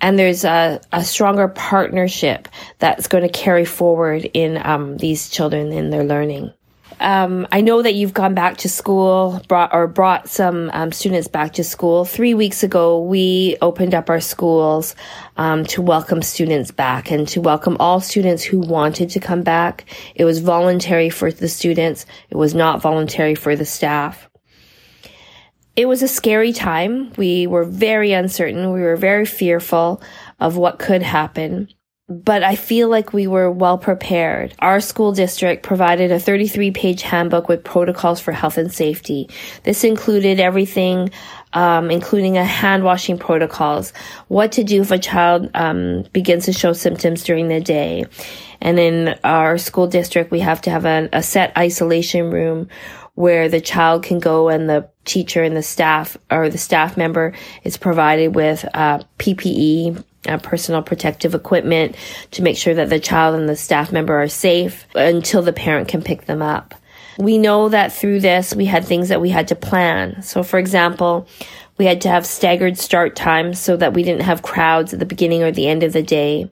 C: and there's a, a stronger partnership that's going to carry forward in um, these children in their learning. Um, I know that you've gone back to school, brought or brought some um, students back to school. Three weeks ago, we opened up our schools um, to welcome students back and to welcome all students who wanted to come back. It was voluntary for the students. It was not voluntary for the staff. It was a scary time. We were very uncertain. We were very fearful of what could happen. but I feel like we were well prepared. Our school district provided a 33 page handbook with protocols for health and safety. This included everything, um, including a hand washing protocols, what to do if a child um, begins to show symptoms during the day. And in our school district, we have to have a, a set isolation room where the child can go and the teacher and the staff or the staff member is provided with uh, PPE, uh, personal protective equipment to make sure that the child and the staff member are safe until the parent can pick them up. We know that through this, we had things that we had to plan. So, for example, we had to have staggered start times so that we didn't have crowds at the beginning or the end of the day.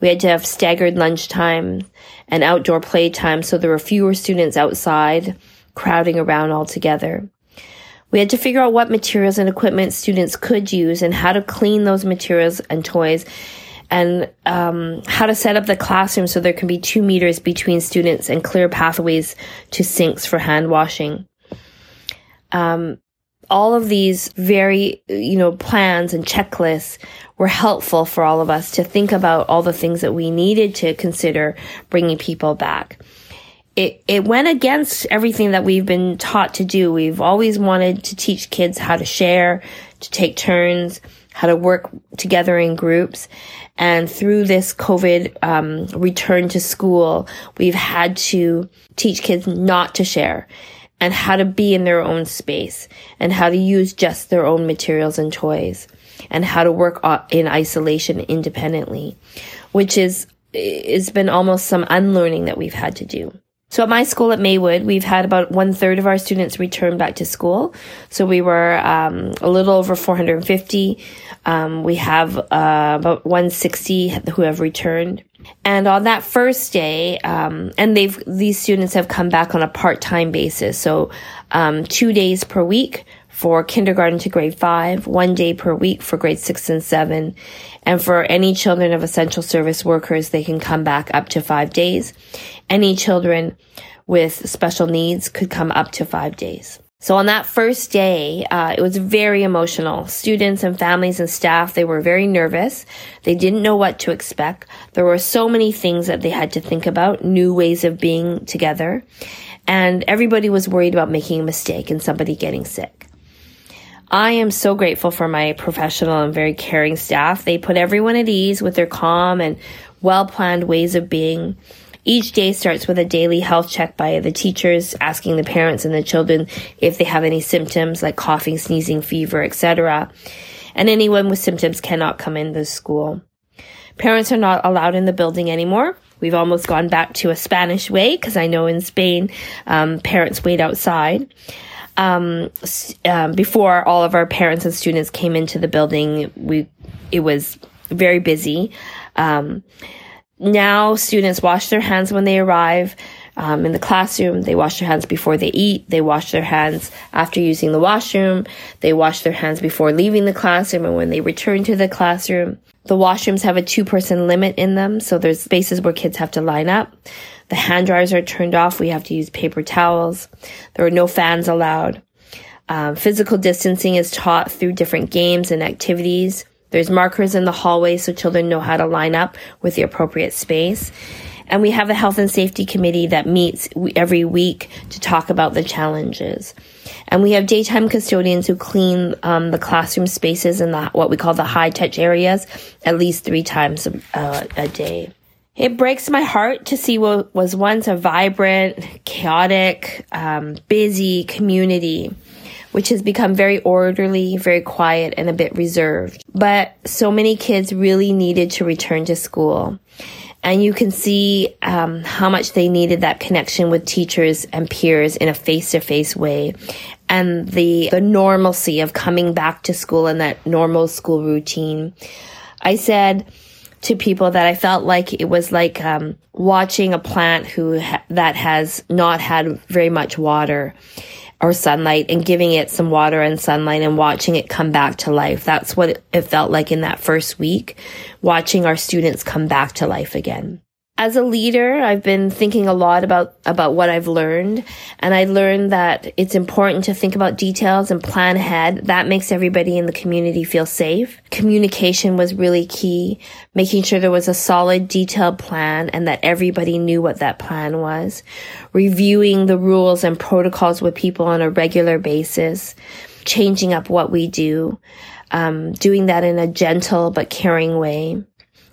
C: We had to have staggered lunch time and outdoor play time so there were fewer students outside crowding around all together. We had to figure out what materials and equipment students could use and how to clean those materials and toys and um, how to set up the classroom so there can be two meters between students and clear pathways to sinks for hand washing. Um, all of these very, you know, plans and checklists were helpful for all of us to think about all the things that we needed to consider bringing people back it, it went against everything that we've been taught to do. We've always wanted to teach kids how to share, to take turns, how to work together in groups. And through this COVID um, return to school, we've had to teach kids not to share and how to be in their own space and how to use just their own materials and toys and how to work in isolation independently, which is, has been almost some unlearning that we've had to do. So at my school at Maywood, we've had about one third of our students return back to school. So we were um, a little over 450. Um, we have uh, about 160 who have returned. And on that first day, um, and they've these students have come back on a part time basis, so um, two days per week for kindergarten to grade five, one day per week for grade six and seven. And for any children of essential service workers, they can come back up to five days. Any children with special needs could come up to five days. So on that first day, uh, it was very emotional. Students and families and staff, they were very nervous. They didn't know what to expect. There were so many things that they had to think about, new ways of being together. And everybody was worried about making a mistake and somebody getting sick. I am so grateful for my professional and very caring staff. They put everyone at ease with their calm and well planned ways of being. Each day starts with a daily health check by the teachers, asking the parents and the children if they have any symptoms like coughing, sneezing, fever, etc. And anyone with symptoms cannot come in into school. Parents are not allowed in the building anymore. We've almost gone back to a Spanish way because I know in Spain, um, parents wait outside um, um, before all of our parents and students came into the building, we it was very busy. Um, now students wash their hands when they arrive um, in the classroom. They wash their hands before they eat. They wash their hands after using the washroom. They wash their hands before leaving the classroom and when they return to the classroom. The washrooms have a two person limit in them, so there's spaces where kids have to line up. The hand dryers are turned off. We have to use paper towels. There are no fans allowed. Um, physical distancing is taught through different games and activities. There's markers in the hallway so children know how to line up with the appropriate space. And we have a health and safety committee that meets every week to talk about the challenges. And we have daytime custodians who clean um, the classroom spaces and the, what we call the high touch areas at least three times uh, a day. It breaks my heart to see what was once a vibrant, chaotic, um, busy community, which has become very orderly, very quiet, and a bit reserved. But so many kids really needed to return to school. And you can see um, how much they needed that connection with teachers and peers in a face-to-face way, and the the normalcy of coming back to school and that normal school routine. I said to people that I felt like it was like um, watching a plant who ha- that has not had very much water or sunlight and giving it some water and sunlight and watching it come back to life. That's what it felt like in that first week, watching our students come back to life again. As a leader, I've been thinking a lot about, about what I've learned. And I learned that it's important to think about details and plan ahead. That makes everybody in the community feel safe. Communication was really key, making sure there was a solid, detailed plan and that everybody knew what that plan was. Reviewing the rules and protocols with people on a regular basis, changing up what we do, um, doing that in a gentle but caring way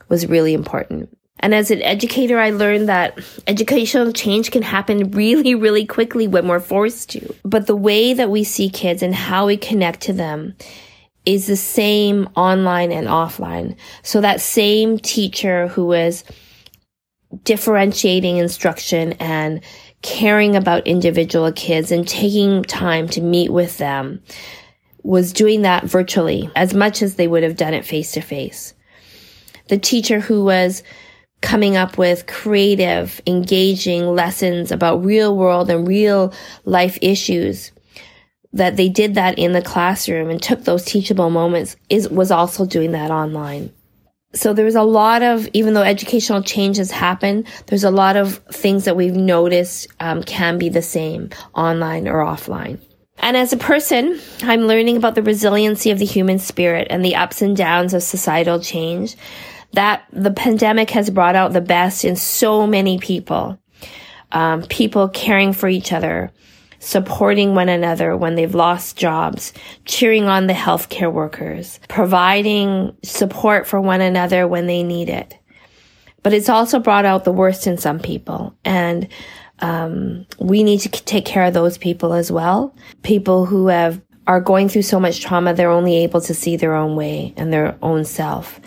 C: was really important. And as an educator, I learned that educational change can happen really, really quickly when we're forced to. But the way that we see kids and how we connect to them is the same online and offline. So that same teacher who is differentiating instruction and caring about individual kids and taking time to meet with them was doing that virtually as much as they would have done it face to face. The teacher who was coming up with creative, engaging lessons about real world and real life issues that they did that in the classroom and took those teachable moments is was also doing that online. So there's a lot of, even though educational changes happen, there's a lot of things that we've noticed um, can be the same online or offline. And as a person, I'm learning about the resiliency of the human spirit and the ups and downs of societal change that the pandemic has brought out the best in so many people. Um, people caring for each other, supporting one another when they've lost jobs, cheering on the healthcare workers, providing support for one another when they need it. But it's also brought out the worst in some people. And um, we need to take care of those people as well. People who have are going through so much trauma, they're only able to see their own way and their own self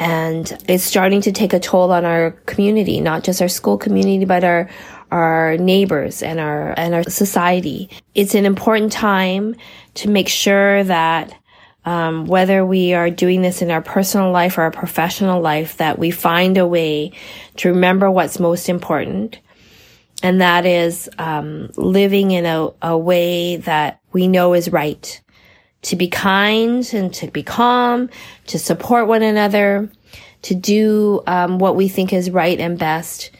C: and it's starting to take a toll on our community, not just our school community, but our our neighbors and our and our society. It's an important time to make sure that um, whether we are doing this in our personal life or our professional life, that we find a way to remember what's most important, and that is um, living in a, a way that we know is right to be kind and to be calm, to support one another, to do um, what we think is right and best,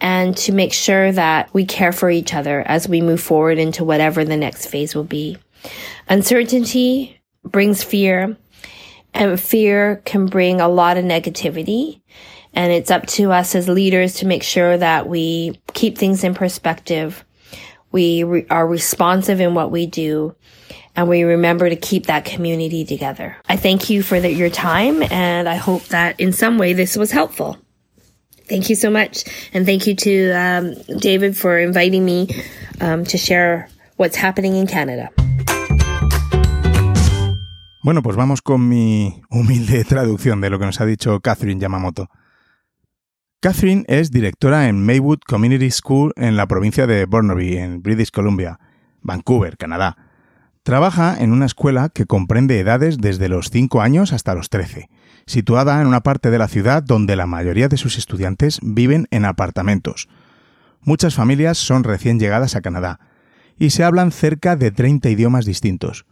C: and to make sure that we care for each other as we move forward into whatever the next phase will be. Uncertainty brings fear, and fear can bring a lot of negativity. And it's up to us as leaders to make sure that we keep things in perspective. We re- are responsive in what we do and we remember to keep that community together. I thank you for the, your time and I hope that in some way this was helpful. Thank you so much. And thank you to um, David for inviting me um, to share what's happening in Canada.
A: Bueno, pues vamos con mi humilde [laughs] traducción de lo que nos ha dicho Catherine Yamamoto. Catherine es directora en Maywood Community School en la provincia de Burnaby, en British Columbia, Vancouver, Canadá. Trabaja en una escuela que comprende edades desde los 5 años hasta los 13, situada en una parte de la ciudad donde la mayoría de sus estudiantes viven en apartamentos. Muchas familias son recién llegadas a Canadá y se hablan cerca de 30 idiomas distintos.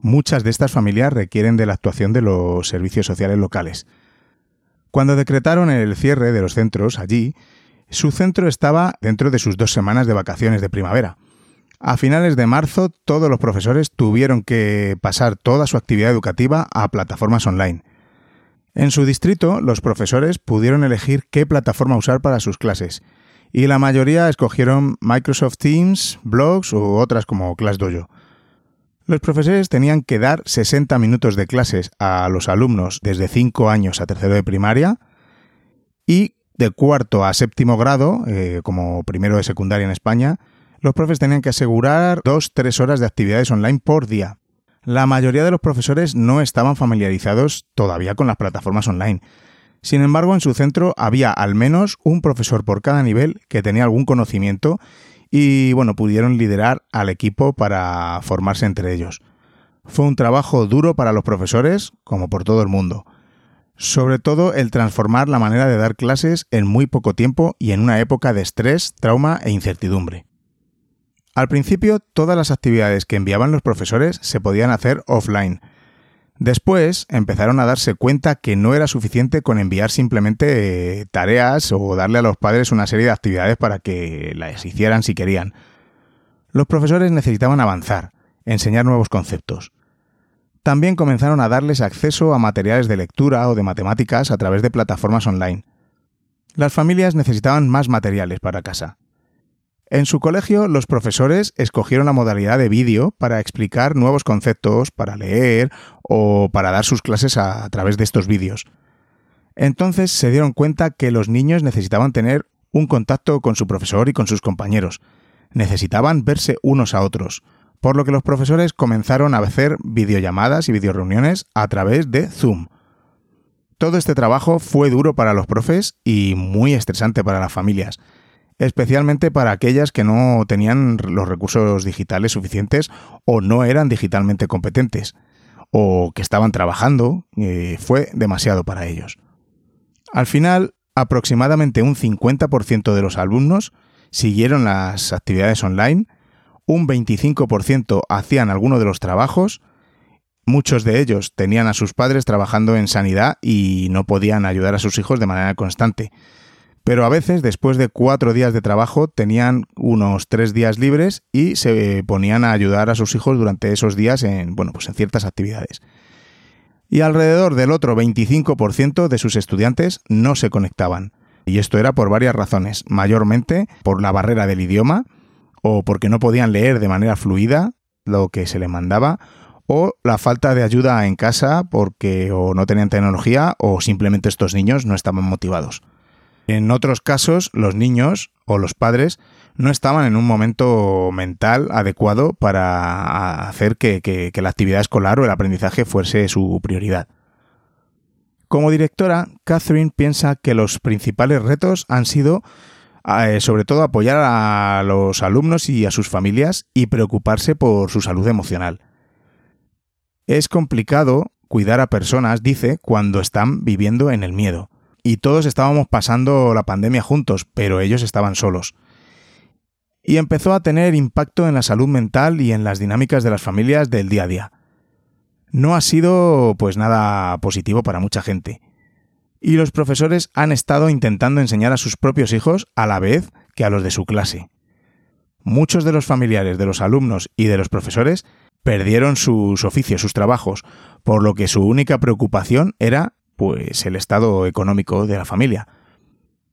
A: Muchas de estas familias requieren de la actuación de los servicios sociales locales. Cuando decretaron el cierre de los centros allí, su centro estaba dentro de sus dos semanas de vacaciones de primavera. A finales de marzo, todos los profesores tuvieron que pasar toda su actividad educativa a plataformas online. En su distrito, los profesores pudieron elegir qué plataforma usar para sus clases, y la mayoría escogieron Microsoft Teams, Blogs u otras como ClassDojo. Los profesores tenían que dar 60 minutos de clases a los alumnos desde 5 años a tercero de primaria y de cuarto a séptimo grado, eh, como primero de secundaria en España, los profes tenían que asegurar dos, tres horas de actividades online por día. La mayoría de los profesores no estaban familiarizados todavía con las plataformas online. Sin embargo, en su centro había al menos un profesor por cada nivel que tenía algún conocimiento y, bueno, pudieron liderar al equipo para formarse entre ellos. Fue un trabajo duro para los profesores, como por todo el mundo. Sobre todo el transformar la manera de dar clases en muy poco tiempo y en una época de estrés, trauma e incertidumbre. Al principio, todas las actividades que enviaban los profesores se podían hacer offline. Después empezaron a darse cuenta que no era suficiente con enviar simplemente eh, tareas o darle a los padres una serie de actividades para que las hicieran si querían. Los profesores necesitaban avanzar, enseñar nuevos conceptos. También comenzaron a darles acceso a materiales de lectura o de matemáticas a través de plataformas online. Las familias necesitaban más materiales para casa. En su colegio, los profesores escogieron la modalidad de vídeo para explicar nuevos conceptos, para leer o para dar sus clases a, través de estos vídeos. Entonces se dieron cuenta que los niños necesitaban tener un contacto con su profesor y con sus compañeros. Necesitaban verse unos a otros, por lo que los profesores comenzaron a hacer videollamadas y videoreuniones a través de Zoom. Todo este trabajo fue duro para los profes y muy estresante para las familias especialmente para aquellas que no tenían los recursos digitales suficientes o no eran digitalmente competentes o que estaban trabajando, eh, fue demasiado para ellos. Al final, aproximadamente un 50% de los alumnos siguieron las actividades online, un 25% hacían alguno de los trabajos, muchos de ellos tenían a sus padres trabajando en sanidad y no podían ayudar a sus hijos de manera constante. Pero a veces, después de cuatro días de trabajo, tenían unos tres días libres y se ponían a ayudar a sus hijos durante esos días en, bueno, pues en ciertas actividades. Y alrededor del otro 25% de sus estudiantes no se conectaban. Y esto era por varias razones, mayormente por la barrera del idioma, o porque no podían leer de manera fluida lo que se les mandaba, o la falta de ayuda en casa porque o no tenían tecnología o simplemente estos niños no estaban motivados. En otros casos, los niños o los padres no estaban en un momento mental adecuado para hacer que, la actividad escolar o el aprendizaje fuese su prioridad. Como directora, Catherine piensa que los principales retos han sido eh, sobre todo apoyar a los alumnos y a sus familias y preocuparse por su salud emocional. Es complicado cuidar a personas, dice, cuando están viviendo en el miedo y todos estábamos pasando la pandemia juntos, pero ellos estaban solos. Y empezó a tener impacto en la salud mental y en las dinámicas de las familias del día a día. No ha sido pues nada positivo para mucha gente. Y los profesores han estado intentando enseñar a sus propios hijos a la vez que a los de su clase. Muchos de los familiares de los alumnos y de los profesores perdieron sus oficios, sus trabajos, por lo que su única preocupación era pues el estado económico de la familia.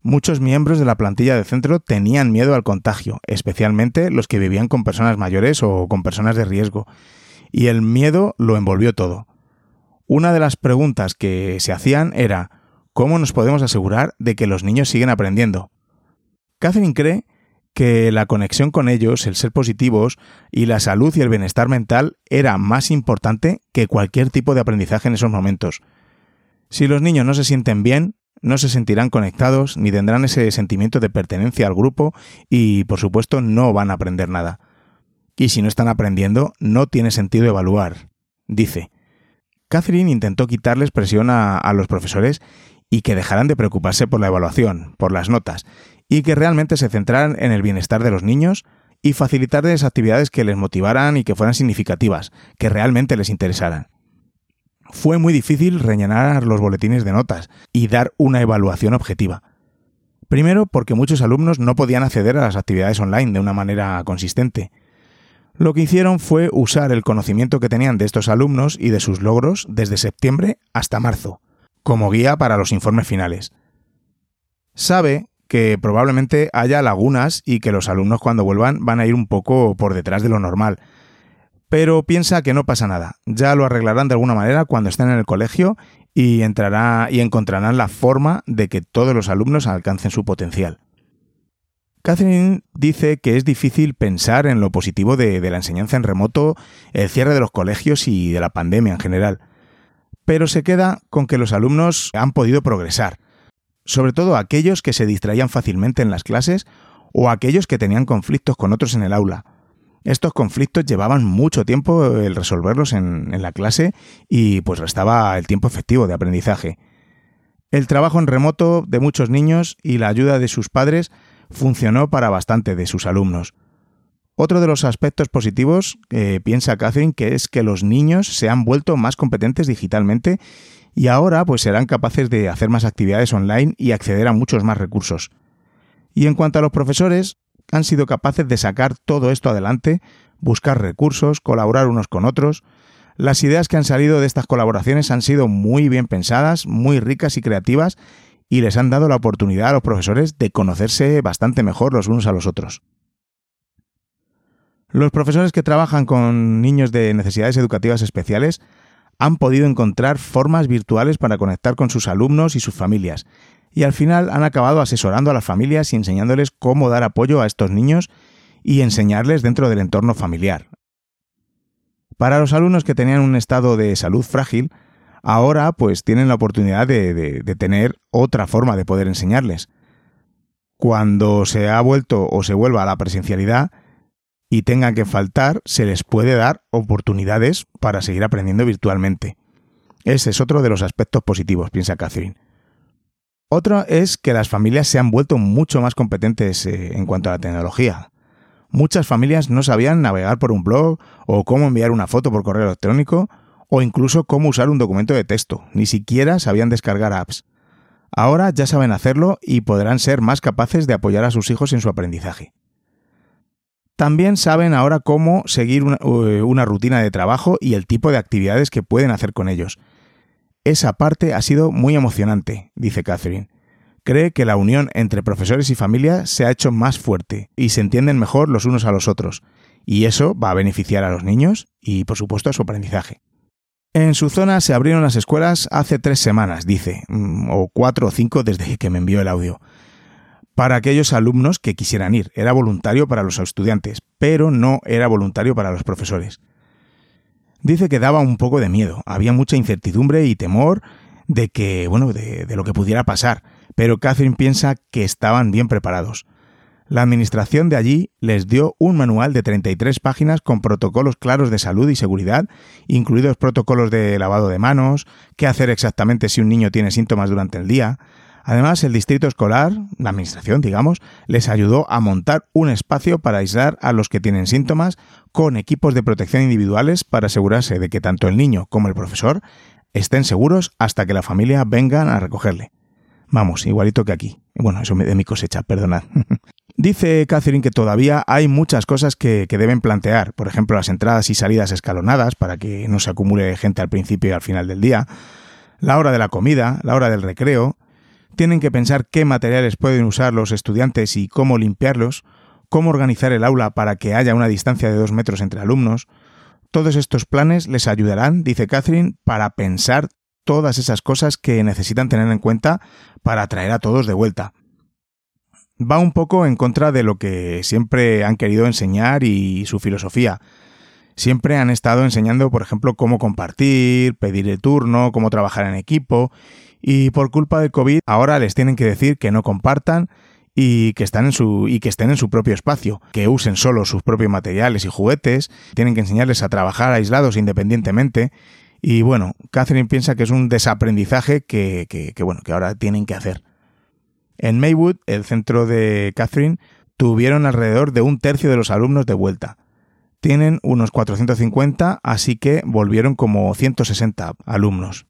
A: Muchos miembros de la plantilla del centro tenían miedo al contagio, especialmente los que vivían con personas mayores o con personas de riesgo, y el miedo lo envolvió todo. Una de las preguntas que se hacían era ¿cómo nos podemos asegurar de que los niños siguen aprendiendo? Catherine cree que la conexión con ellos, el ser positivos y la salud y el bienestar mental era más importante que cualquier tipo de aprendizaje en esos momentos. Si los niños no se sienten bien, no se sentirán conectados ni tendrán ese sentimiento de pertenencia al grupo y, por supuesto, no van a aprender nada. Y si no están aprendiendo, no tiene sentido evaluar, dice. Catherine intentó quitarles presión a, a los profesores y que dejaran de preocuparse por la evaluación, por las notas, y que realmente se centraran en el bienestar de los niños y facilitarles actividades que les motivaran y que fueran significativas, que realmente les interesaran fue muy difícil rellenar los boletines de notas y dar una evaluación objetiva. Primero porque muchos alumnos no podían acceder a las actividades online de una manera consistente. Lo que hicieron fue usar el conocimiento que tenían de estos alumnos y de sus logros desde septiembre hasta marzo, como guía para los informes finales. Sabe que probablemente haya lagunas y que los alumnos cuando vuelvan van a ir un poco por detrás de lo normal, pero piensa que no pasa nada. Ya lo arreglarán de alguna manera cuando estén en el colegio y entrará y encontrarán la forma de que todos los alumnos alcancen su potencial. Catherine dice que es difícil pensar en lo positivo de, de la enseñanza en remoto, el cierre de los colegios y de la pandemia en general, pero se queda con que los alumnos han podido progresar, sobre todo aquellos que se distraían fácilmente en las clases o aquellos que tenían conflictos con otros en el aula estos conflictos llevaban mucho tiempo el resolverlos en, la clase y pues restaba el tiempo efectivo de aprendizaje. El trabajo en remoto de muchos niños y la ayuda de sus padres funcionó para bastante de sus alumnos. Otro de los aspectos positivos, eh, piensa Catherine, que es que los niños se han vuelto más competentes digitalmente y ahora pues serán capaces de hacer más actividades online y acceder a muchos más recursos. Y en cuanto a los profesores, han sido capaces de sacar todo esto adelante, buscar recursos, colaborar unos con otros. Las ideas que han salido de estas colaboraciones han sido muy bien pensadas, muy ricas y creativas y les han dado la oportunidad a los profesores de conocerse bastante mejor los unos a los otros. Los profesores que trabajan con niños de necesidades educativas especiales han podido encontrar formas virtuales para conectar con sus alumnos y sus familias, y al final han acabado asesorando a las familias y enseñándoles cómo dar apoyo a estos niños y enseñarles dentro del entorno familiar. Para los alumnos que tenían un estado de salud frágil, ahora pues tienen la oportunidad de, de tener otra forma de poder enseñarles. Cuando se ha vuelto o se vuelva a la presencialidad, y tengan que faltar, se les puede dar oportunidades para seguir aprendiendo virtualmente. Ese es otro de los aspectos positivos, piensa Catherine. Otro es que las familias se han vuelto mucho más competentes eh, en cuanto a la tecnología. Muchas familias no sabían navegar por un blog o cómo enviar una foto por correo electrónico o incluso cómo usar un documento de texto, ni siquiera sabían descargar apps. Ahora ya saben hacerlo y podrán ser más capaces de apoyar a sus hijos en su aprendizaje. También saben ahora cómo seguir eh, una, rutina de trabajo y el tipo de actividades que pueden hacer con ellos. Esa parte ha sido muy emocionante, dice Catherine. Cree que la unión entre profesores y familia se ha hecho más fuerte y se entienden mejor los unos a los otros, y eso va a beneficiar a los niños y, por supuesto, a su aprendizaje. En su zona se abrieron las escuelas hace tres semanas, dice, mm, o cuatro o cinco desde que me envió el audio para aquellos alumnos que quisieran ir. Era voluntario para los estudiantes, pero no era voluntario para los profesores. Dice que daba un poco de miedo, había mucha incertidumbre y temor de que, bueno, de, lo que pudiera pasar, pero Catherine piensa que estaban bien preparados. La administración de allí les dio un manual de 33 páginas con protocolos claros de salud y seguridad, incluidos protocolos de lavado de manos, qué hacer exactamente si un niño tiene síntomas durante el día, Además, el distrito escolar, la administración, digamos, les ayudó a montar un espacio para aislar a los que tienen síntomas con equipos de protección individuales para asegurarse de que tanto el niño como el profesor estén seguros hasta que la familia vengan a recogerle. Vamos, igualito que aquí. Bueno, eso de mi cosecha, perdonad. [laughs] Dice Catherine que todavía hay muchas cosas que, que, deben plantear, por ejemplo, las entradas y salidas escalonadas para que no se acumule gente al principio y al final del día, la hora de la comida, la hora del recreo, tienen que pensar qué materiales pueden usar los estudiantes y cómo limpiarlos, cómo organizar el aula para que haya una distancia de dos metros entre alumnos. Todos estos planes les ayudarán, dice Catherine, para pensar todas esas cosas que necesitan tener en cuenta para atraer a todos de vuelta. Va un poco en contra de lo que siempre han querido enseñar y su filosofía. Siempre han estado enseñando, por ejemplo, cómo compartir, pedir el turno, cómo trabajar en equipo, y por culpa del COVID ahora les tienen que decir que no compartan y que, en su, y que estén en su propio espacio, que usen solo sus propios materiales y juguetes, tienen que enseñarles a trabajar aislados independientemente. Y bueno, Catherine piensa que es un desaprendizaje que, que, bueno, que ahora tienen que hacer. En Maywood, el centro de Catherine, tuvieron alrededor de un tercio de los alumnos de vuelta. Tienen unos 450, así que volvieron como 160 alumnos.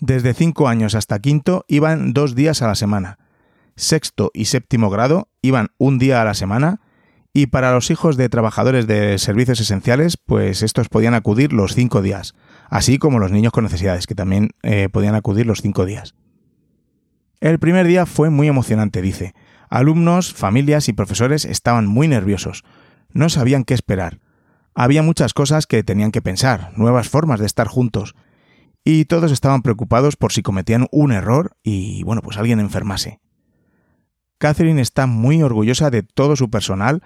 A: Desde cinco años hasta quinto iban dos días a la semana. Sexto y séptimo grado iban un día a la semana. Y para los hijos de trabajadores de servicios esenciales, pues estos podían acudir los cinco días, así como los niños con necesidades, que también eh, podían acudir los cinco días. El primer día fue muy emocionante, dice. Alumnos, familias y profesores estaban muy nerviosos. No sabían qué esperar. Había muchas cosas que tenían que pensar, nuevas formas de estar juntos, y todos estaban preocupados por si cometían un error y, bueno, pues alguien enfermase. Catherine está muy orgullosa de todo su personal,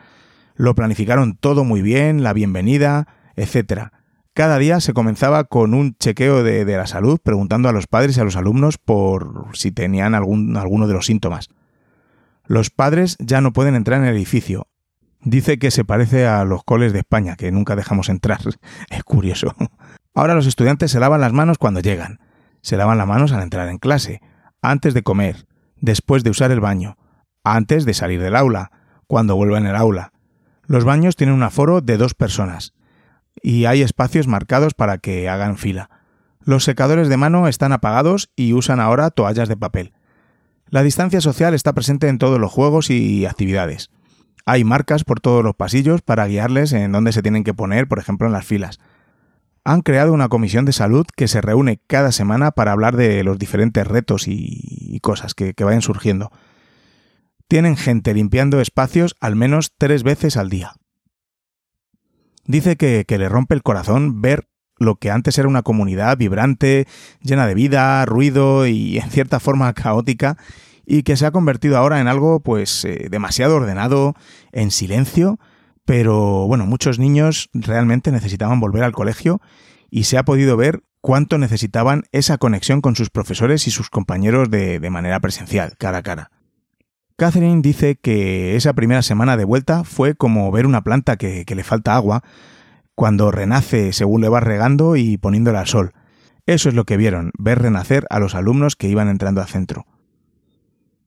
A: lo planificaron todo muy bien, la bienvenida, etc. Cada día se comenzaba con un chequeo de, la salud, preguntando a los padres y a los alumnos por si tenían algún, alguno de los síntomas. Los padres ya no pueden entrar en el edificio. Dice que se parece a los coles de España, que nunca dejamos entrar. [laughs] Es curioso. Ahora los estudiantes se lavan las manos cuando llegan, se lavan las manos al entrar en clase, antes de comer, después de usar el baño, antes de salir del aula, cuando vuelvan al aula. Los baños tienen un aforo de dos personas y hay espacios marcados para que hagan fila. Los secadores de mano están apagados y usan ahora toallas de papel. La distancia social está presente en todos los juegos y actividades. Hay marcas por todos los pasillos para guiarles en dónde se tienen que poner, por ejemplo, en las filas. Han creado una comisión de salud que se reúne cada semana para hablar de los diferentes retos y, cosas que, vayan surgiendo. Tienen gente limpiando espacios al menos tres veces al día. Dice que, le rompe el corazón ver lo que antes era una comunidad vibrante, llena de vida, ruido y en cierta forma [laughs] caótica, y que se ha convertido ahora en algo pues eh, demasiado ordenado, en silencio, pero bueno, muchos niños realmente necesitaban volver al colegio y se ha podido ver cuánto necesitaban esa conexión con sus profesores y sus compañeros de, manera presencial, cara a cara. Catherine dice que esa primera semana de vuelta fue como ver una planta que, que le falta agua, cuando renace según le va regando y poniéndole al sol. Eso es lo que vieron, ver renacer a los alumnos que iban entrando al centro.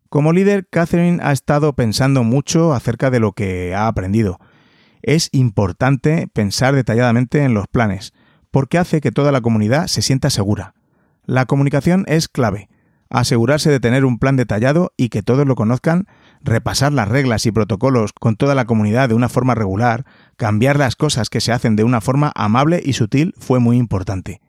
A: Como líder, Catherine ha estado pensando mucho acerca de lo que ha aprendido. Es importante pensar detalladamente en los planes, porque hace que toda la comunidad se sienta segura. La comunicación es clave. Asegurarse de tener un plan detallado y que todos lo conozcan, repasar las reglas y protocolos con toda la comunidad de una forma regular, cambiar las cosas que se hacen de una forma amable y sutil fue muy importante.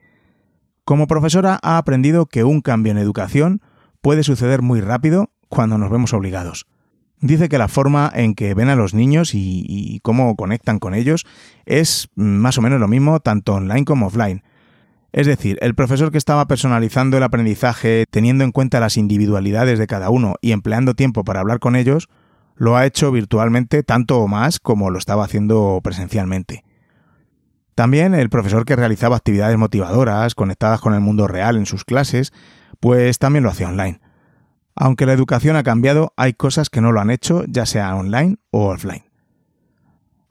A: Como profesora ha aprendido que un cambio en educación puede suceder muy rápido cuando nos vemos obligados. Dice que la forma en que ven a los niños y, cómo conectan con ellos es más o menos lo mismo tanto online como offline. Es decir, el profesor que estaba personalizando el aprendizaje teniendo en cuenta las individualidades de cada uno y empleando tiempo para hablar con ellos, lo ha hecho virtualmente tanto o más como lo estaba haciendo presencialmente. También el profesor que realizaba actividades motivadoras conectadas con el mundo real en sus clases, pues también lo hacía online. Aunque la educación ha cambiado, hay cosas que no lo han hecho, ya sea online o offline.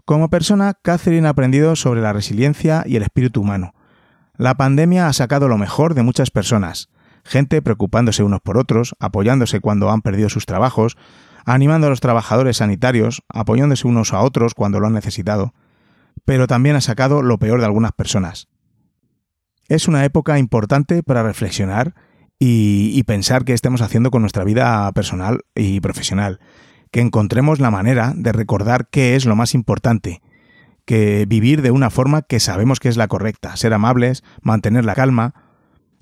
A: Como persona, Catherine ha aprendido sobre la resiliencia y el espíritu humano. La pandemia ha sacado lo mejor de muchas personas, gente preocupándose unos por otros, apoyándose cuando han perdido sus trabajos, animando a los trabajadores sanitarios, apoyándose unos a otros cuando lo han necesitado, pero también ha sacado lo peor de algunas personas. Es una época importante para reflexionar y, pensar qué estemos haciendo con nuestra vida personal y profesional. Que encontremos la manera de recordar qué es lo más importante, que vivir de una forma que sabemos que es la correcta, ser amables, mantener la calma,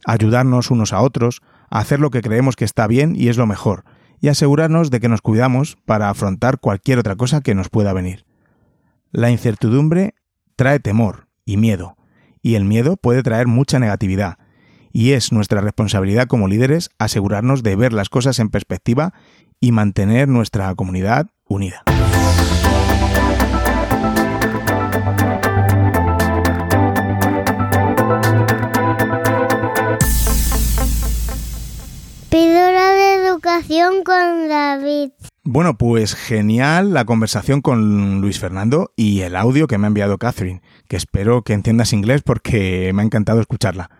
A: ayudarnos unos a otros, hacer lo que creemos que está bien y es lo mejor, y asegurarnos de que nos cuidamos para afrontar cualquier otra cosa que nos pueda venir. La incertidumbre trae temor y miedo, y el miedo puede traer mucha negatividad, y es nuestra responsabilidad como líderes asegurarnos de ver las cosas en perspectiva y mantener nuestra comunidad unida.
D: Píldora de educación con David.
A: Bueno, pues genial la conversación con Luis Fernando y el audio que me ha enviado Catherine, que espero que entiendas inglés porque me ha encantado escucharla.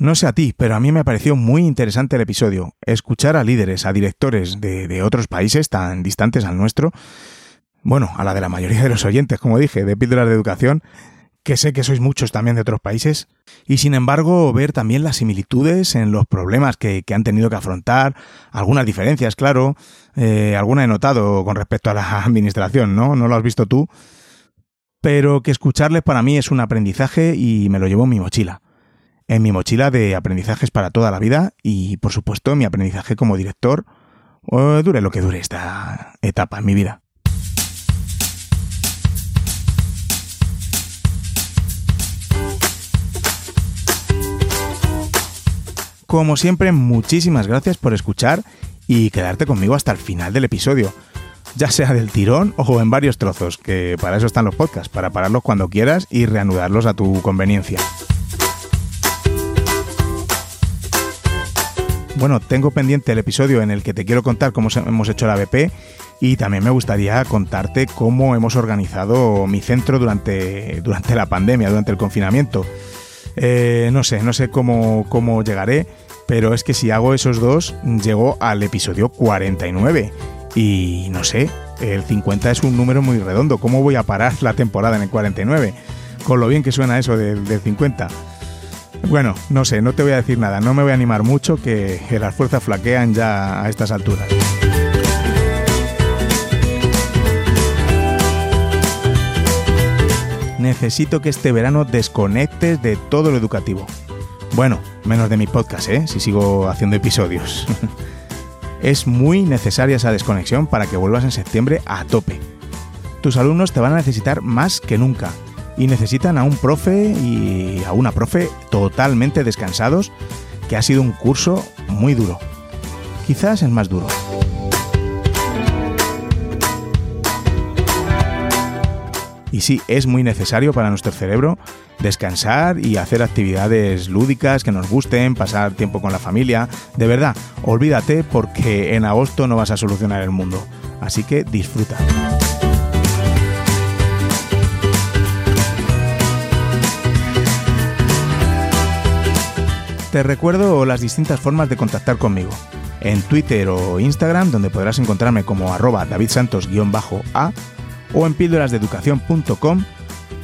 A: No sé a ti, pero a mí me pareció muy interesante el episodio. Escuchar a líderes, a directores de, otros países tan distantes al nuestro, bueno, a la de la mayoría de los oyentes, como dije, de píldoras de educación, que sé que sois muchos también de otros países, y sin embargo ver también las similitudes en los problemas que, han tenido que afrontar, algunas diferencias, claro, eh, alguna he notado con respecto a la [laughs] administración, ¿no? No lo has visto tú, pero que escucharles para mí es un aprendizaje y me lo llevo en mi mochila en mi mochila de aprendizajes para toda la vida y, por supuesto, mi aprendizaje como director, dure lo que dure esta etapa en mi vida. Como siempre, muchísimas gracias por escuchar y quedarte conmigo hasta el final del episodio, ya sea del tirón o en varios trozos, que para eso están los podcasts, para pararlos cuando quieras y reanudarlos a tu conveniencia. Bueno, tengo pendiente el episodio en el que te quiero contar cómo hemos hecho la BP y también me gustaría contarte cómo hemos organizado mi centro durante, durante la pandemia, durante el confinamiento. Eh, no sé, no sé cómo, cómo llegaré, pero es que si hago esos dos, llego al episodio 49. Y no sé, el 50 es un número muy redondo. ¿Cómo voy a parar la temporada en el 49? Con lo bien que suena eso del, del 50. Bueno, no sé, no te voy a decir nada, no me voy a animar mucho que las fuerzas flaquean ya a estas alturas. Necesito que este verano desconectes de todo lo educativo. Bueno, menos de mi podcast, ¿eh? Si sigo haciendo episodios. [laughs] es muy necesaria esa desconexión para que vuelvas en septiembre a tope. Tus alumnos te van a necesitar más que nunca y necesitan a un profe y a una profe totalmente descansados, que ha sido un curso muy duro. Quizás el más duro. Y sí, es muy necesario para nuestro cerebro descansar y hacer actividades lúdicas que nos gusten, pasar tiempo con la familia. De verdad, olvídate porque en agosto no vas a solucionar el mundo. Así que disfruta. Te recuerdo las distintas formas de contactar conmigo. En Twitter o Instagram, donde podrás encontrarme como arroba davidsantos-a o en píldorasdeeducación.com,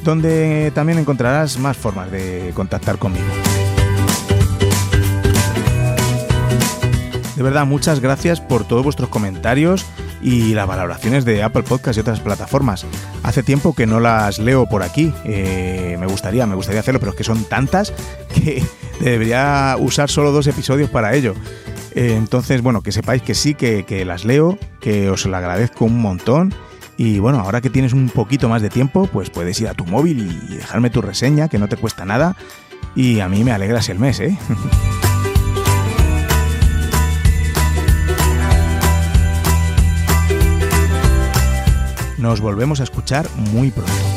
A: donde también encontrarás más formas de contactar conmigo. De verdad, muchas gracias por todos vuestros comentarios y las valoraciones de Apple Podcast y otras plataformas. Hace tiempo que no las leo por aquí. Eh, me gustaría, me gustaría hacerlo, pero es que son tantas que debería usar solo dos episodios para ello. Eh, entonces, bueno, que sepáis que sí, que, que las leo, que os lo agradezco un montón y bueno, ahora que tienes un poquito más de tiempo, pues puedes ir a tu móvil y dejarme tu reseña, que no te cuesta nada. Y a mí me alegras el mes, ¿eh? [laughs] Nos volvemos a escuchar muy pronto.